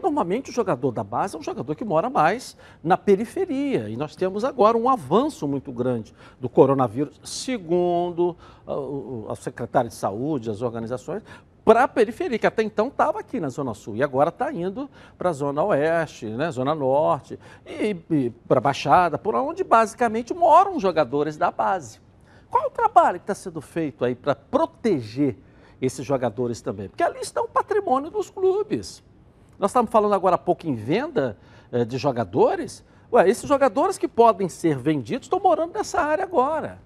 S3: Normalmente o jogador da base é um jogador que mora mais na periferia. E nós temos agora um avanço muito grande do coronavírus, segundo a secretária de saúde, as organizações, para a periferia, que até então estava aqui na Zona Sul e agora está indo para a Zona Oeste, né, Zona Norte e, e para a Baixada, por onde basicamente moram jogadores da base. Qual o trabalho que está sendo feito aí para proteger esses jogadores também? Porque ali está o patrimônio dos clubes. Nós estamos falando agora há pouco em venda eh, de jogadores. Ué, esses jogadores que podem ser vendidos estão morando nessa área agora.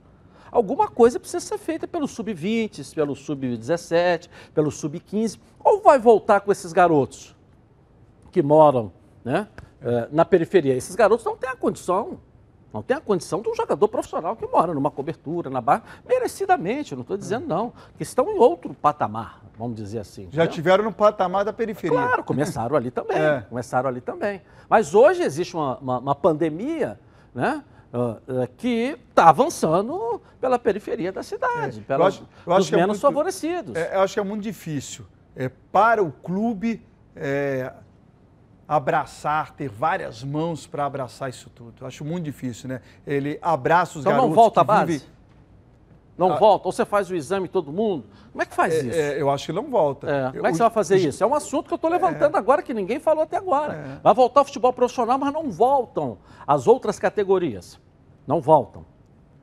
S3: Alguma coisa precisa ser feita pelo sub-20, pelo sub-17, pelo sub-15. Ou vai voltar com esses garotos que moram né, eh, na periferia? Esses garotos não têm a condição não tem a condição de um jogador profissional que mora numa cobertura, na barra, merecidamente, não estou dizendo não, que estão em outro patamar, vamos dizer assim.
S8: Já tiveram no patamar da periferia.
S3: Claro, começaram ali também, é. começaram ali também. Mas hoje existe uma, uma, uma pandemia, né? Uh, uh, que está avançando pela periferia da cidade, é. pelos, eu acho, eu acho menos é muito, favorecidos.
S8: É, eu acho que é muito difícil é, para o clube é, abraçar, ter várias mãos para abraçar isso tudo. Eu acho muito difícil, né? Ele abraça os então garotos
S3: não volta
S8: a
S3: base? Vive... Não ah, volta? Ou você faz o exame todo mundo? Como é que faz
S8: é,
S3: isso?
S8: É, eu acho que não volta.
S3: É. Como é que você vai fazer isso? É um assunto que eu estou levantando é. agora que ninguém falou até agora. É. Vai voltar o futebol profissional, mas não voltam as outras categorias. Não voltam.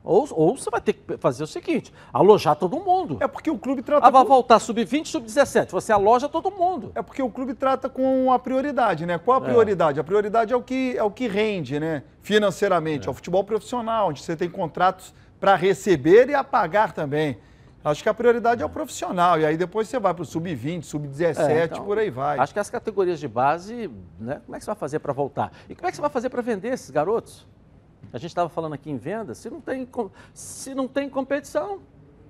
S3: Ou, ou você vai ter que fazer o seguinte: alojar todo mundo.
S8: É porque o clube trata.
S3: Ah, vai com... voltar sub-20, sub-17. Você aloja todo mundo.
S8: É porque o clube trata com a prioridade, né? Qual a é. prioridade? É. A prioridade é o que, é o que rende, né? Financeiramente. É, é o futebol profissional, onde você tem contratos para receber e a pagar também. Acho que a prioridade é o profissional. E aí depois você vai para o sub-20, sub-17,
S3: É, então,
S8: por aí vai.
S3: Acho que as categorias de base, né? Como é que você vai fazer para voltar? E como é que você vai fazer para vender esses garotos? A gente estava falando aqui em venda, se não tem, se não tem competição,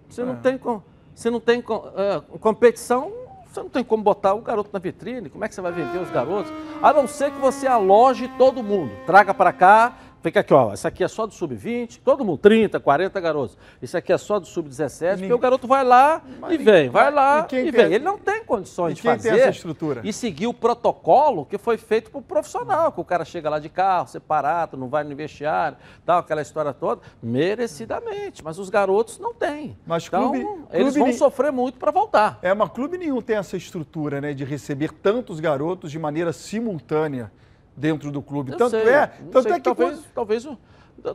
S3: se não
S8: É.
S3: tem, com- se não tem é, competição, você não tem como botar o garoto na vitrine. Como é que você vai vender os garotos? A não ser que você aloje todo mundo. Traga para cá, fica aqui, ó. Isso aqui é só do sub-20, todo mundo, 30, 40 garotos. Isso aqui é só do sub-17, porque o garoto vai lá e vem, vai lá
S8: e
S3: e vem. Ele não tem condições
S8: E
S3: de
S8: quem tem
S3: fazer
S8: essa estrutura?
S3: e seguir o protocolo que foi feito para o profissional, que o cara chega lá de carro, separado, não vai no vestiário, tal, aquela história toda, merecidamente. Mas os garotos não têm.
S8: Mas
S3: então,
S8: clube-
S3: eles
S8: clube
S3: vão sofrer muito para voltar.
S8: É, mas clube nenhum tem essa estrutura, né, de receber tantos garotos de maneira simultânea dentro do clube.
S3: Eu
S8: tanto
S3: sei,
S8: é, tanto
S3: sei,
S8: é que
S3: talvez,
S8: quando-
S3: talvez o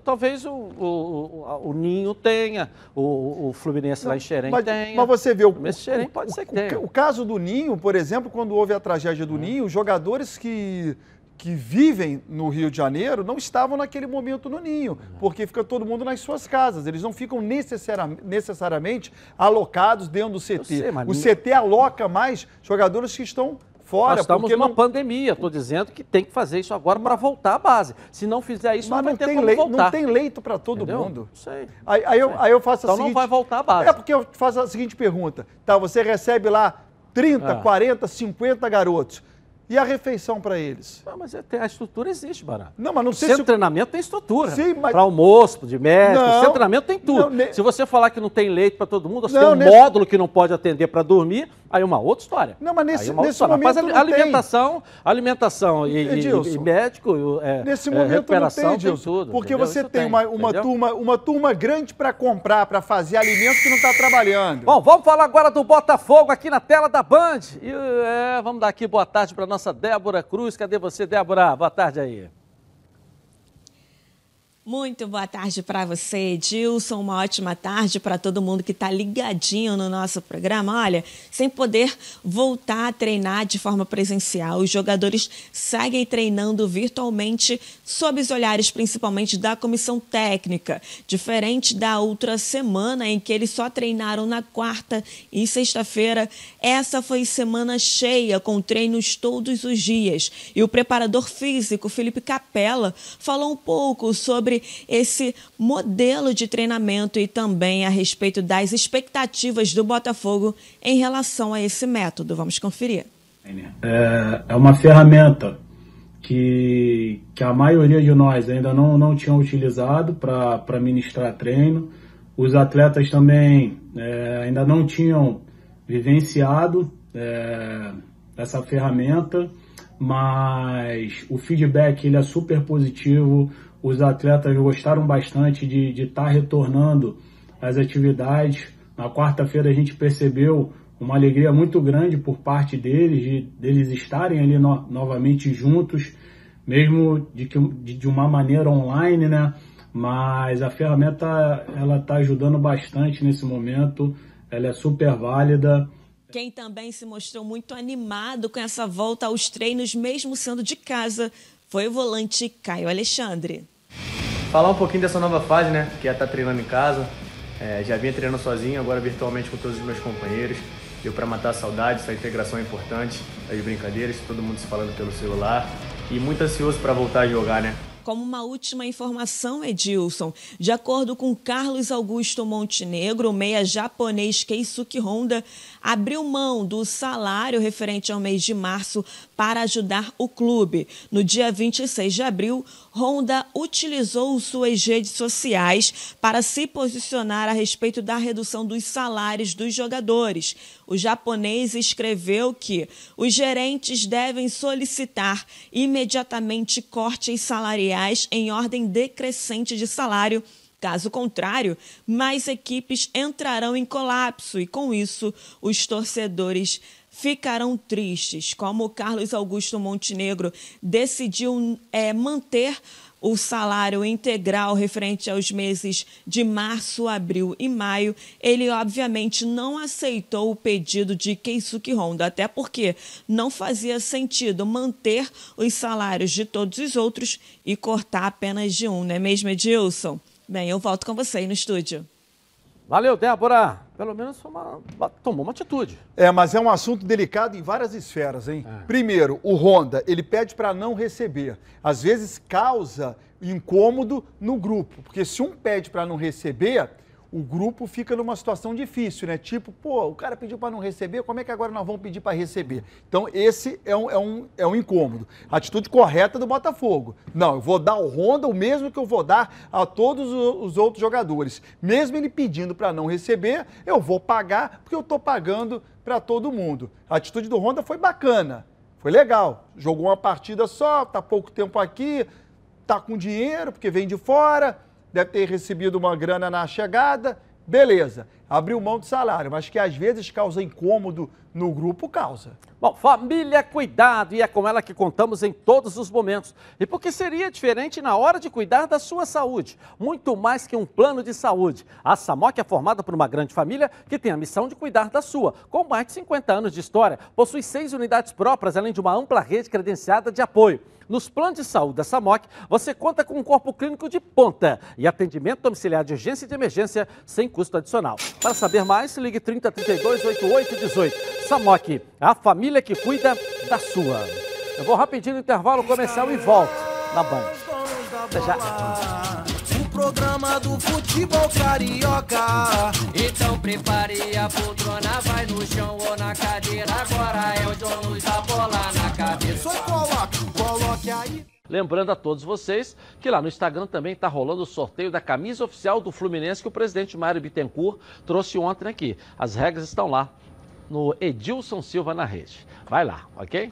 S3: talvez o, o, o- o Ninho tenha, o, o Fluminense lá em Xerém
S8: mas,
S3: tenha.
S8: mas você vê o,
S3: em Xerém pode ser que tenha.
S8: o, o caso do Ninho, por exemplo, quando houve a tragédia do Ninho, os jogadores que que vivem no Rio de Janeiro não estavam naquele momento no Ninho, porque fica todo mundo nas suas casas. Eles não ficam necessari- necessariamente alocados dentro do CT.
S3: sei,
S8: o
S3: ni-
S8: CT aloca mais jogadores que estão fora.
S3: Nós estamos
S8: porque
S3: numa
S8: não,
S3: pandemia, estou dizendo que tem que fazer isso agora para voltar à base. Se não fizer isso,
S8: mas
S3: não vai
S8: não
S3: ter
S8: tem,
S3: como
S8: lei-
S3: voltar.
S8: não tem leito para todo
S3: Entendeu?
S8: mundo.
S3: Sei.
S8: Aí, aí eu, aí eu faço a
S3: Então não
S8: seguinte...
S3: vai voltar à base.
S8: É porque eu faço a seguinte pergunta. Tá, você recebe lá 30,
S3: Ah.
S8: 40, 50 garotos. E a refeição para eles?
S3: Não, mas é- tem- a estrutura existe, Bará.
S8: Não, mas não sei
S3: Centro
S8: se...
S3: treinamento tem estrutura.
S8: Sim, mas-
S3: Para almoço, de médico,
S8: Não.
S3: centro treinamento tem tudo.
S8: Não, ne-
S3: Se você falar que não tem leito para todo mundo,
S8: Não,
S3: tem um
S8: nesse-
S3: módulo que não pode atender para dormir, aí é uma outra história.
S8: Não, mas nesse-
S3: Aí é uma
S8: nesse
S3: história. Mas
S8: momento
S3: ali-
S8: não tem.
S3: alimentação, alimentação e, e-
S8: Edilson,
S3: e médico, é,
S8: Nesse
S3: é,
S8: momento não
S3: recuperação,
S8: tem, Edilson,
S3: tudo.
S8: porque
S3: entendeu?
S8: você
S3: Isso
S8: tem, uma, uma
S3: entendeu?
S8: turma, uma turma grande para comprar, para fazer alimento que não está trabalhando.
S3: Bom, vamos falar agora do Botafogo aqui na tela da Band. E, é, vamos dar aqui boa tarde para nossa Débora Cruz. Cadê você, Débora? Boa tarde aí.
S5: Muito boa tarde para você, Edilson. Uma ótima tarde para todo mundo que está ligadinho no nosso programa. Olha, sem poder voltar a treinar de forma presencial, os jogadores seguem treinando virtualmente sob os olhares principalmente da comissão técnica, diferente da outra semana em que eles só treinaram na quarta e sexta-feira. Essa foi semana cheia com treinos todos os dias. E o preparador físico Felipe Capella falou um pouco sobre esse modelo de treinamento e também a respeito das expectativas do Botafogo em relação a esse método. Vamos conferir.
S16: É, é uma ferramenta que, que a maioria de nós ainda não, não tinha utilizado para ministrar treino. Os atletas também é, ainda não tinham vivenciado é, essa ferramenta, mas o feedback ele é super positivo. Os atletas gostaram bastante de estar retornando às atividades. Na quarta-feira a gente percebeu uma alegria muito grande por parte deles, de deles estarem ali no, novamente juntos, mesmo de, que, de, de uma maneira online, né? Mas a ferramenta ela está ajudando bastante nesse momento, ela é super válida.
S5: Quem também se mostrou muito animado com essa volta aos treinos, mesmo sendo de casa, foi o volante Caio Alexandre.
S17: Falar um pouquinho dessa nova fase, né? Que é estar treinando em casa. É, já vinha treinando sozinho, agora virtualmente com todos os meus companheiros. Deu para matar a saudade, essa integração é importante, as brincadeiras, todo mundo se falando pelo celular. E muito ansioso para voltar a jogar, né?
S5: Como uma última informação, Edilson, de acordo com Carlos Augusto Montenegro, meia japonês Keisuke Honda abriu mão do salário referente ao mês de março para ajudar o clube. No dia 26 de abril, Honda utilizou suas redes sociais para se posicionar a respeito da redução dos salários dos jogadores. O japonês escreveu que os gerentes devem solicitar imediatamente cortes salariais em ordem decrescente de salário. Caso contrário, mais equipes entrarão em colapso e, com isso, os torcedores ficarão tristes. Como Carlos Augusto Montenegro decidiu é, manter o salário integral referente aos meses de março, abril e maio, ele obviamente não aceitou o pedido de Keisuke Honda, até porque não fazia sentido manter os salários de todos os outros e cortar apenas de um, não é mesmo, Edilson? Bem, eu volto com você aí no estúdio.
S3: Valeu, Débora. pelo menos uma, tomou uma atitude.
S8: É, mas é um assunto delicado em várias esferas, hein? É. Primeiro, o Honda, ele pede para não receber. Às vezes causa incômodo no grupo, porque se um pede para não receber, o grupo fica numa situação difícil, né? Tipo, pô, o cara pediu para não receber, como é que agora nós vamos pedir para receber? Então, esse é um, é, um, é um incômodo. Atitude correta do Botafogo. Não, eu vou dar ao Honda o mesmo que eu vou dar a todos os outros jogadores. Mesmo ele pedindo para não receber, eu vou pagar, porque eu estou pagando para todo mundo. A atitude do Honda foi bacana, foi legal. Jogou uma partida só, tá pouco tempo aqui, tá com dinheiro, porque vem de fora deve ter recebido uma grana na chegada, beleza, abriu mão do salário, mas que às vezes causa incômodo no grupo, causa.
S3: Bom, família é cuidado e é com ela que contamos em todos os momentos. E porque seria diferente na hora de cuidar da sua saúde? Muito mais que um plano de saúde. A Samoc é formada por uma grande família que tem a missão de cuidar da sua. Com mais de 50 anos de história, possui seis unidades próprias, além de uma ampla rede credenciada de apoio. Nos planos de saúde da SAMOC, você conta com um corpo clínico de ponta e atendimento domiciliar de urgência e de emergência sem custo adicional. Para saber mais, ligue 30 32 88 18. SAMOC, a família que cuida da sua. Eu vou rapidinho no intervalo comercial e volto na Band. Até já
S9: programa do futebol carioca. Então prepare a poltrona, vai no chão ou na cadeira. Agora é o John Luz, a bola na cabeça. Só coloque, coloque aí.
S3: Lembrando a todos vocês que lá no Instagram também está rolando o sorteio da camisa oficial do Fluminense que o presidente Mário Bittencourt trouxe ontem aqui. As regras estão lá no Edilson Silva na rede. Vai lá, ok?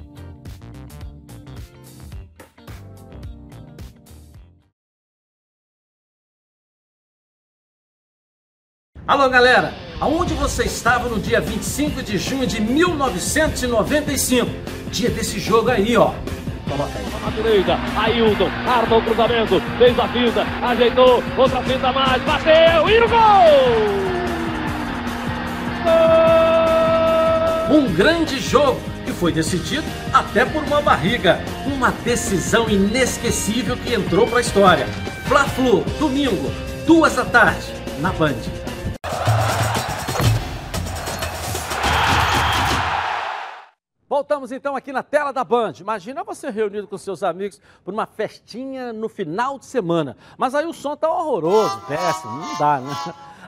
S1: Alô, galera! Aonde você estava no dia 25 de junho de 1995? Dia desse jogo aí, ó.
S2: Coloca aí. Na direita, Ailton, arma o cruzamento, fez a finta, ajeitou, outra finta mais, bateu e no gol!
S1: Gol! Um grande jogo que foi decidido até por uma barriga. Uma decisão inesquecível que entrou para a história. Fla-Flu, domingo, duas da tarde, na Band.
S3: Voltamos então aqui na tela da Band. Imagina você reunido com seus amigos por uma festinha no final de semana. Mas aí o som tá horroroso, péssimo, não dá, né?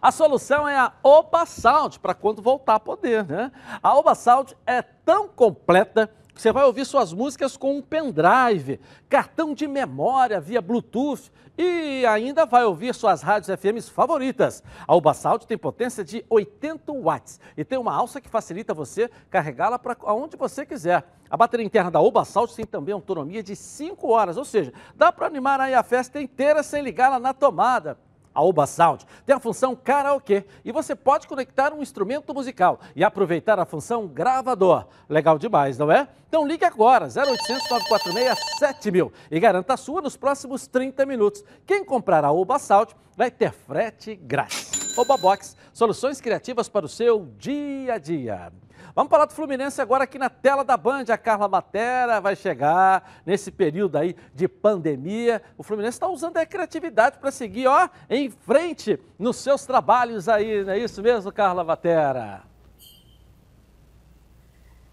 S3: A solução é a Oba Sound, para quando voltar a poder, né? A Oba Sound é tão completa você vai ouvir suas músicas com um pendrive, cartão de memória via Bluetooth e ainda vai ouvir suas rádios FMs favoritas. A Uba Sound tem potência de 80 watts e tem uma alça que facilita você carregá-la para onde você quiser. A bateria interna da Uba Sound tem também autonomia de 5 horas, ou seja, dá para animar aí a festa inteira sem ligá-la na tomada a Uba Sound tem a função karaokê e você pode conectar um instrumento musical e aproveitar a função gravador. Legal demais, não é? Então ligue agora, 0800 946 7000 e garanta a sua nos próximos 30 minutos. Quem comprar a Uba Sound vai ter frete grátis. Oba Box, soluções criativas para o seu dia a dia. Vamos falar do Fluminense agora aqui na tela da Band. A Carla Matera vai chegar nesse período aí de pandemia. O Fluminense está usando a criatividade para seguir ó, em frente nos seus trabalhos aí. Não é isso mesmo, Carla Matera?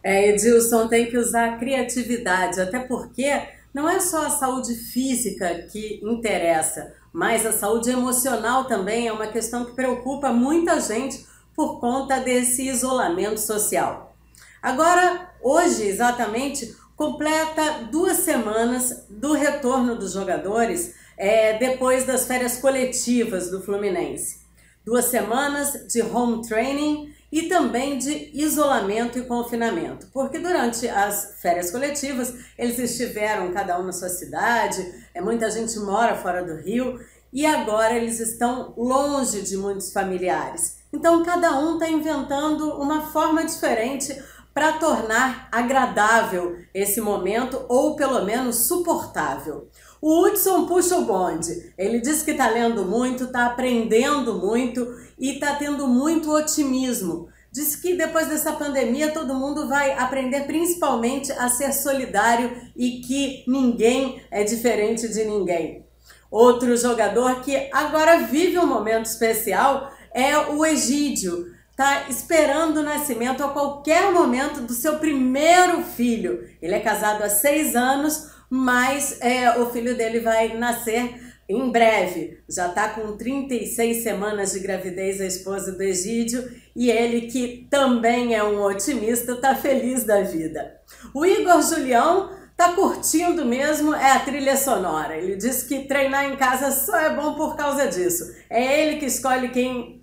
S6: É, Edilson, tem que usar a criatividade, até porque não é só a saúde física que interessa, mas a saúde emocional também é uma questão que preocupa muita gente por conta desse isolamento social. Agora, hoje exatamente, completa duas semanas do retorno dos jogadores é, depois das férias coletivas do Fluminense. Duas semanas de home training e também de isolamento e confinamento, porque durante as férias coletivas eles estiveram cada um na sua cidade, é, muita gente mora fora do Rio e agora eles estão longe de muitos familiares. Então, cada um está inventando uma forma diferente para tornar agradável esse momento ou pelo menos suportável. O Hudson puxa o bonde. Ele diz que está lendo muito, está aprendendo muito e está tendo muito otimismo. Diz que depois dessa pandemia todo mundo vai aprender principalmente a ser solidário e que ninguém é diferente de ninguém. Outro jogador que agora vive um momento especial é o Egídio. Tá esperando o nascimento a qualquer momento do seu primeiro filho. Ele é casado há seis anos, mas é, o filho dele vai nascer em breve. Já está com 36 semanas de gravidez a esposa do Egídio e ele, que também é um otimista, está feliz da vida. O Igor Julião tá curtindo mesmo é a trilha sonora. Ele disse que treinar em casa só é bom por causa disso. É ele que escolhe quem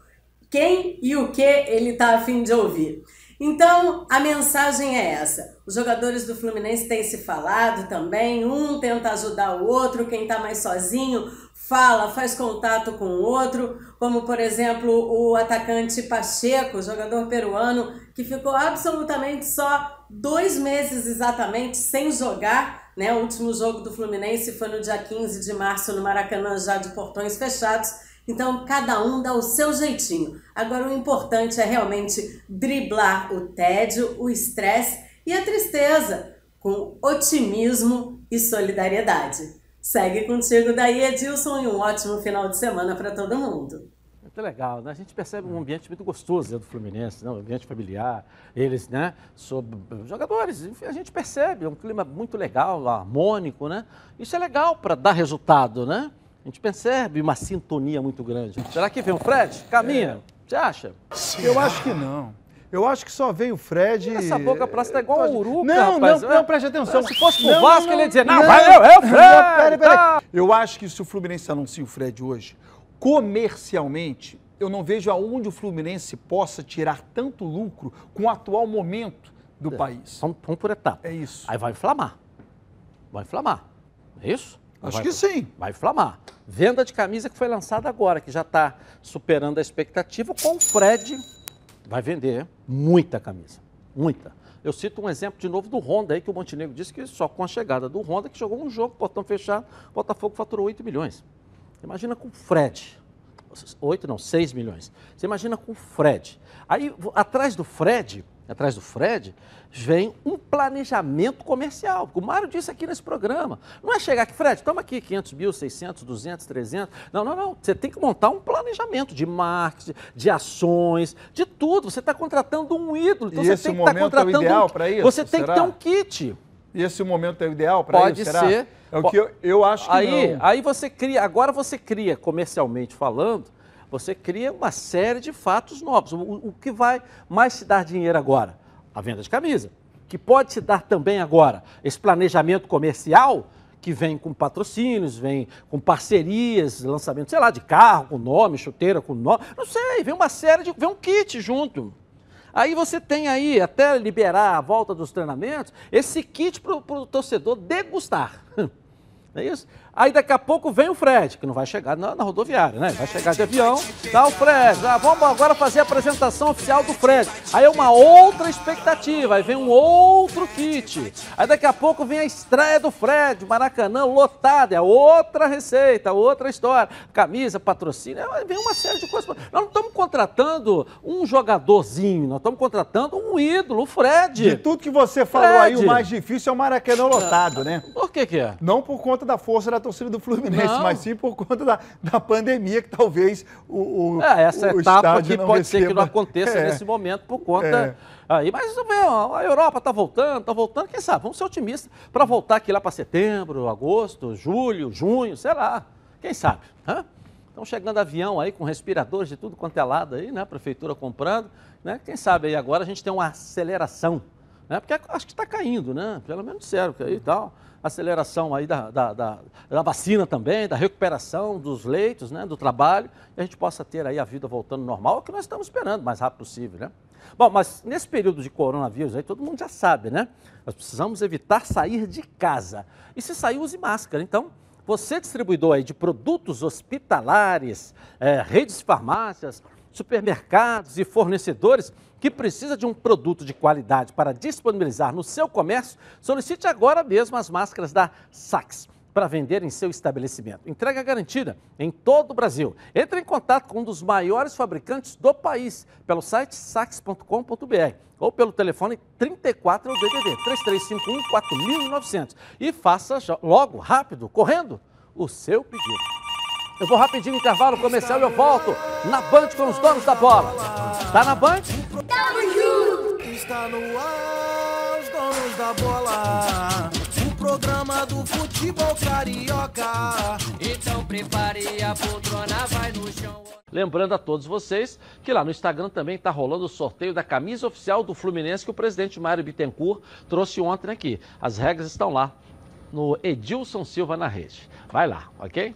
S6: quem e o que ele está afim de ouvir. Então, a mensagem é essa. Os jogadores do Fluminense têm se falado também, um tenta ajudar o outro, quem está mais sozinho fala, faz contato com o outro, como por exemplo o atacante Pacheco, jogador peruano, que ficou absolutamente só dois meses exatamente sem jogar. Né? O último jogo do Fluminense foi no dia 15 de março no Maracanã, já de portões fechados então, cada um dá o seu jeitinho. Agora, o importante é realmente driblar o tédio, o estresse e a tristeza com otimismo e solidariedade. Segue contigo daí, Edilson, e um ótimo final de semana para todo mundo.
S3: Muito legal, né? A gente percebe um ambiente muito gostoso do Fluminense, né? um ambiente familiar, eles, né, sobre jogadores, enfim, a gente percebe, é um clima muito legal, harmônico, né? Isso é legal para dar resultado, né? A gente percebe uma sintonia muito grande. Será que vem o Fred? Caminha. Você acha?
S8: Eu acho que não. Eu acho que só veio o Fred.
S3: Essa boca parece tá igual um uruca,
S8: não,
S3: rapaz.
S8: Não, não, preste atenção.
S3: Se fosse pro Vasco, ele ia dizer, não, vai, eu, é o Fred. Peraí, peraí.
S8: Tá. Eu acho que se o Fluminense anuncia o Fred hoje, comercialmente, eu não vejo aonde o Fluminense possa tirar tanto lucro com o atual momento do é. país.
S3: Vamos, vamos por etapa.
S8: É isso.
S3: Aí vai inflamar. Vai inflamar. É isso?
S8: Acho
S3: vai,
S8: que sim.
S3: Vai inflamar. Venda de camisa que foi lançada agora, que já está superando a expectativa, com o Fred vai vender muita camisa. Muita. Eu cito um exemplo de novo do Honda aí, que o Montenegro disse que só com a chegada do Honda, que jogou um jogo, portão fechado, Botafogo faturou 8 milhões. Imagina com o Fred. 8 não, 6 milhões. Você imagina com o Fred. Aí, atrás do Fred, atrás do Fred, vem um planejamento comercial. O Mário disse aqui nesse programa. Não é chegar aqui, Fred, toma aqui 500 mil, 600, 200, 300. Não, não, não. Você tem que montar um planejamento de marketing, de ações, de tudo. Você está contratando um ídolo. Então
S8: e
S3: você tem que
S8: estar tá
S3: contratando
S8: é ideal
S3: um...
S8: para isso?
S3: Você tem
S8: será?
S3: que ter um kit.
S8: E esse momento é o ideal para isso?
S3: Pode ser.
S8: É o que eu, eu acho que
S3: aí,
S8: não.
S3: Aí você cria, agora você cria, comercialmente falando, você cria uma série de fatos novos. O, o que vai mais te dar dinheiro agora? A venda de camisa. Que pode te dar também agora esse planejamento comercial que vem com patrocínios, vem com parcerias, lançamento, sei lá, de carro com nome, chuteira com nome, não sei, vem uma série de. vem um kit junto. Aí você tem aí, até liberar a volta dos treinamentos, esse kit para o torcedor degustar. Não é isso? Aí daqui a pouco vem o Fred, que não vai chegar na, na rodoviária, né? Vai chegar de avião, tá o Fred, ah, vamos agora fazer a apresentação oficial do Fred. Aí é uma outra expectativa, aí vem um outro kit. Aí daqui a pouco vem a estreia do Fred, Maracanã lotado, é outra receita, outra história. Camisa, patrocínio, é, vem uma série de coisas. Nós não estamos contratando um jogadorzinho, nós estamos contratando um ídolo, o Fred.
S8: De tudo que você falou Fred. aí, o mais difícil é o Maracanã lotado, né?
S3: Por que que é?
S8: Não por conta da força da torcida do Fluminense, não. mas sim por conta da, da pandemia, que talvez o, o
S3: É, essa o etapa aqui pode receba... ser que não aconteça é. nesse momento por conta... É. Aí, mas a Europa está voltando, está voltando, quem sabe? Vamos ser otimistas para voltar aqui lá para setembro, agosto, julho, junho, sei lá. Quem sabe? Estão chegando avião aí com respiradores de tudo quanto é lado aí, né? A prefeitura comprando, né? Quem sabe aí agora a gente tem uma aceleração, né? Porque acho que está caindo, né? Pelo menos sério que aí e tal aceleração aí da, da, da, da, vacina também, da recuperação dos leitos, né, do trabalho, e a gente possa ter aí a vida voltando normal, é o que nós estamos esperando, o mais rápido possível, né? Bom, mas nesse período de coronavírus aí, todo mundo já sabe, né? Nós precisamos evitar sair de casa. E se sair, use máscara. Então, você distribuidor aí de produtos hospitalares, é, redes de farmácias, supermercados e fornecedores, que precisa de um produto de qualidade para disponibilizar no seu comércio, solicite agora mesmo as máscaras da Sax para vender em seu estabelecimento. Entrega garantida em todo o Brasil. Entre em contato com um dos maiores fabricantes do país pelo site sax.com.br ou pelo telefone 34 DDD 3351 4900 e faça logo, rápido, correndo o seu pedido. Eu vou rapidinho no intervalo comercial e eu volto na Band com os donos da bola. Tá na Band? Tamo junto! Está no ar, os donos da bola. O programa do futebol carioca. Então prepare a poltrona, vai no chão. Lembrando a todos vocês que lá no Instagram também está rolando o sorteio da camisa oficial do Fluminense que o presidente Mário Bittencourt trouxe ontem aqui. As regras estão lá no Edilson Silva na rede. Vai lá, ok?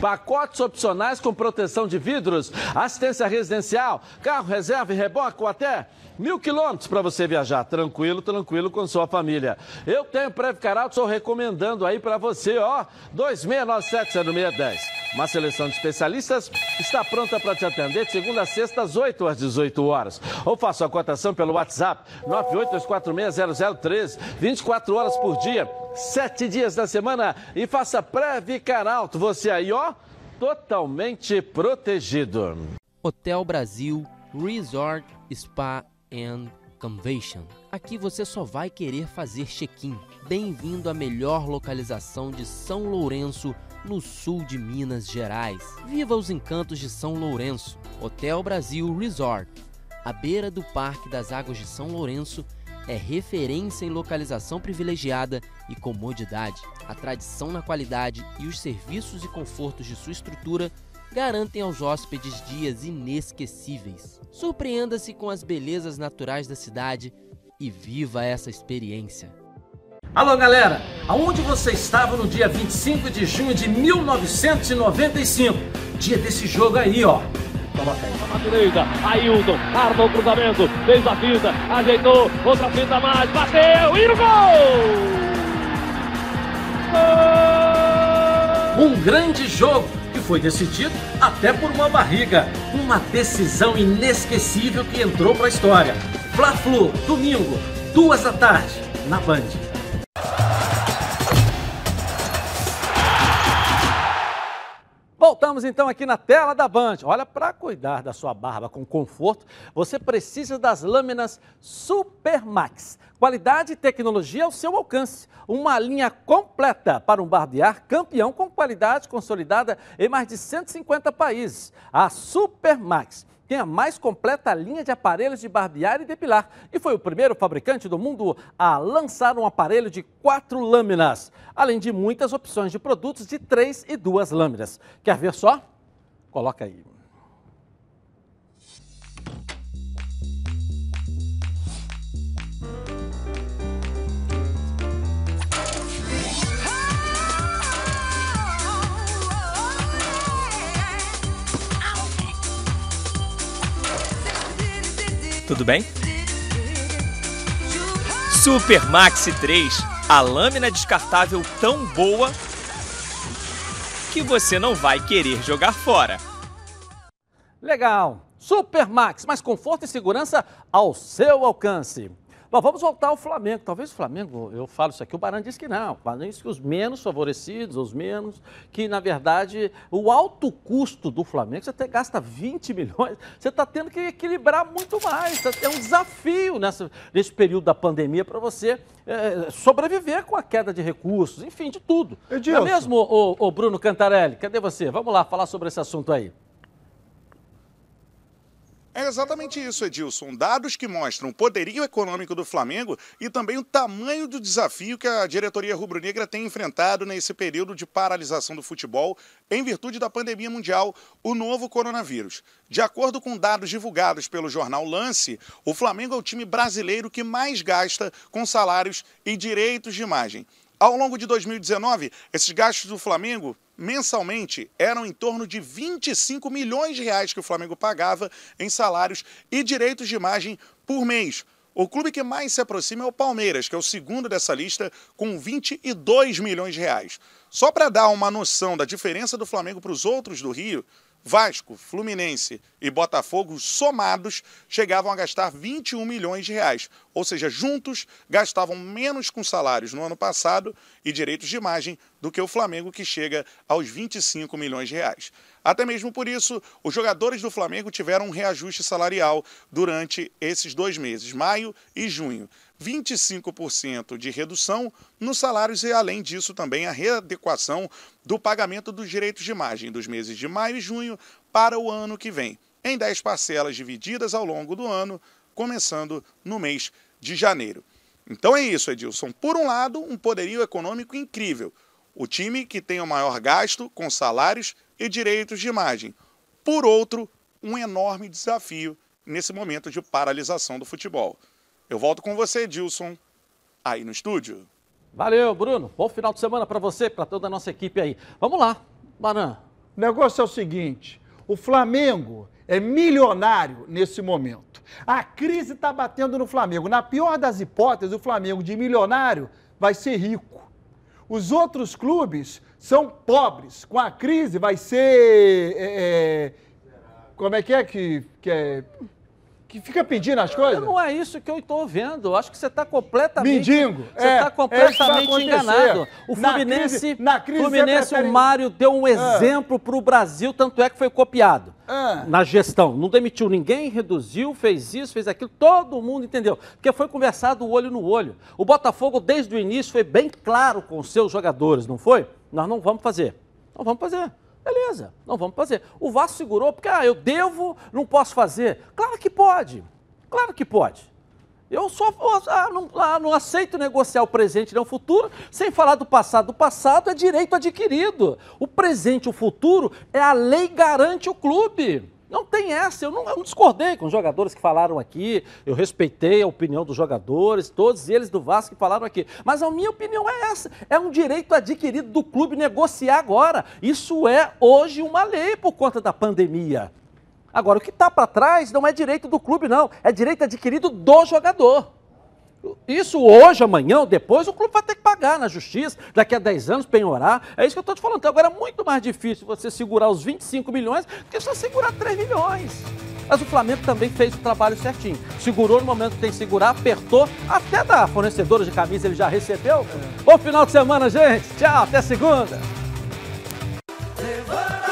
S3: Pacotes opcionais com proteção de vidros, assistência residencial, carro reserva e reboque ou até mil quilômetros para você viajar tranquilo, tranquilo com sua família. Eu tenho Previcar Auto, estou recomendando aí para você, ó, 2697-0610. Uma seleção de especialistas está pronta para te atender de segunda a sexta, às 8 às 18 horas. Ou faça a cotação pelo WhatsApp 982460013, 24 horas por dia, 7 dias da semana e faça Previcar Alto. Você aí, ó, totalmente protegido.
S13: Hotel Brasil Resort Spa and Convention. Aqui você só vai querer fazer check-in. Bem-vindo à melhor localização de São Lourenço, no sul de Minas Gerais. Viva os encantos de São Lourenço. Hotel Brasil Resort, à beira do Parque das Águas de São Lourenço, é referência em localização privilegiada e comodidade. A tradição na qualidade e os serviços e confortos de sua estrutura garantem aos hóspedes dias inesquecíveis. Surpreenda-se com as belezas naturais da cidade e viva essa experiência.
S1: Alô galera, aonde você estava no dia 25 de junho de 1995? Dia desse jogo aí, ó.
S2: Aí. Na direita, Ailton, arma o cruzamento, fez a fita, ajeitou, outra fita mais, bateu e no gol!
S1: Um grande jogo foi decidido até por uma barriga. Uma decisão inesquecível que entrou para a história. Fla-Flu, domingo, duas da tarde, na Band.
S3: Voltamos então aqui na tela da Band. Olha, para cuidar da sua barba com conforto, você precisa das lâminas Supermax. Qualidade e tecnologia ao seu alcance. Uma linha completa para um barbear campeão com qualidade consolidada em mais de 150 países. A Supermax tem a mais completa linha de aparelhos de barbear e depilar e foi o primeiro fabricante do mundo a lançar um aparelho de quatro lâminas, além de muitas opções de produtos de três e duas lâminas. Quer ver só? Coloca aí.
S18: Tudo bem? Super Maxi 3, a lâmina descartável tão boa que você não vai querer jogar fora.
S3: Legal! Super Max, mais conforto e segurança ao seu alcance. Bom, vamos voltar ao Flamengo. Talvez o Flamengo, eu falo isso aqui, o Baran disse que não. O Baran disse que os menos favorecidos, os menos, que na verdade o alto custo do Flamengo, você até gasta 20 milhões, você está tendo que equilibrar muito mais. É um desafio nessa, nesse período da pandemia para você é, sobreviver com a queda de recursos, enfim, de tudo. Edilson. É mesmo, o, o Bruno Cantarelli? Cadê você? Vamos lá falar sobre esse assunto aí.
S4: É exatamente isso, Edilson. Dados que mostram o poderio econômico do Flamengo e também o tamanho do desafio que a diretoria rubro-negra tem enfrentado nesse período de paralisação do futebol em virtude da pandemia mundial, o novo coronavírus. De acordo com dados divulgados pelo jornal Lance, o Flamengo é o time brasileiro que mais gasta com salários e direitos de imagem. Ao longo de 2019, esses gastos do Flamengo mensalmente eram em torno de 25 milhões de reais que o Flamengo pagava em salários e direitos de imagem por mês. O clube que mais se aproxima é o Palmeiras, que é o segundo dessa lista, com 22 milhões de reais. Só para dar uma noção da diferença do Flamengo para os outros do Rio, Vasco, Fluminense e Botafogo somados chegavam a gastar 21 milhões de reais, ou seja, juntos gastavam menos com salários no ano passado e direitos de imagem do que o Flamengo que chega aos 25 milhões de reais. Até mesmo por isso, os jogadores do Flamengo tiveram um reajuste salarial durante esses dois meses, maio e junho. 25% de redução nos salários e, além disso, também a readequação do pagamento dos direitos de imagem dos meses de maio e junho para o ano que vem, em 10 parcelas divididas ao longo do ano, começando no mês de janeiro. Então é isso, Edilson. Por um lado, um poderio econômico incrível. O time que tem o maior gasto com salários e direitos de imagem. Por outro, um enorme desafio nesse momento de paralisação do futebol. Eu volto com você, Edilson, aí no estúdio.
S3: Valeu, Bruno. Bom final de semana para você, para toda a nossa equipe aí. Vamos lá, Baran.
S8: O negócio é o seguinte: o Flamengo é milionário nesse momento. A crise está batendo no Flamengo. Na pior das hipóteses, o Flamengo de milionário vai ser rico. Os outros clubes são pobres. Com a crise vai ser. É, é como é que é que, que é? Que fica pedindo as coisas?
S3: Não é isso que eu estou vendo. Acho que você está completamente.
S8: Mendigo.
S3: Você está é, é completamente é enganado. O Fluminense, na crise, na crise Fluminense prefere... o Mário deu um ah. exemplo para o Brasil, tanto é que foi copiado. Ah. Na gestão. Não demitiu ninguém, reduziu, fez isso, fez aquilo. Todo mundo entendeu. Porque foi conversado olho no olho. O Botafogo, desde o início, foi bem claro com os seus jogadores, não foi? Nós não vamos fazer. Não vamos fazer. Beleza, não vamos fazer. O Vasco segurou porque, ah, eu devo, não posso fazer. Claro que pode, claro que pode. Eu só ah, não, ah, não aceito negociar o presente e o futuro sem falar do passado. O passado é direito adquirido. O presente e o futuro é a lei garante o clube. Não tem essa, eu não, eu não, discordei com os jogadores que falaram aqui, eu respeitei a opinião dos jogadores, todos eles do Vasco que falaram aqui. Mas a minha opinião é essa: é um direito adquirido do clube negociar agora. Isso é hoje uma lei por conta da pandemia. Agora, o que está para trás não é direito do clube, não, é direito adquirido do jogador. Isso hoje, amanhã ou depois, o clube vai ter que pagar na justiça, daqui a 10 anos, penhorar. É isso que eu estou te falando. Então, agora é muito mais difícil você segurar os 25 milhões do que só segurar 3 milhões. Mas o Flamengo também fez o trabalho certinho. Segurou no momento que tem que segurar, apertou, até da fornecedora de camisa ele já recebeu. É. Bom final de semana, gente. Tchau, até segunda. Levanta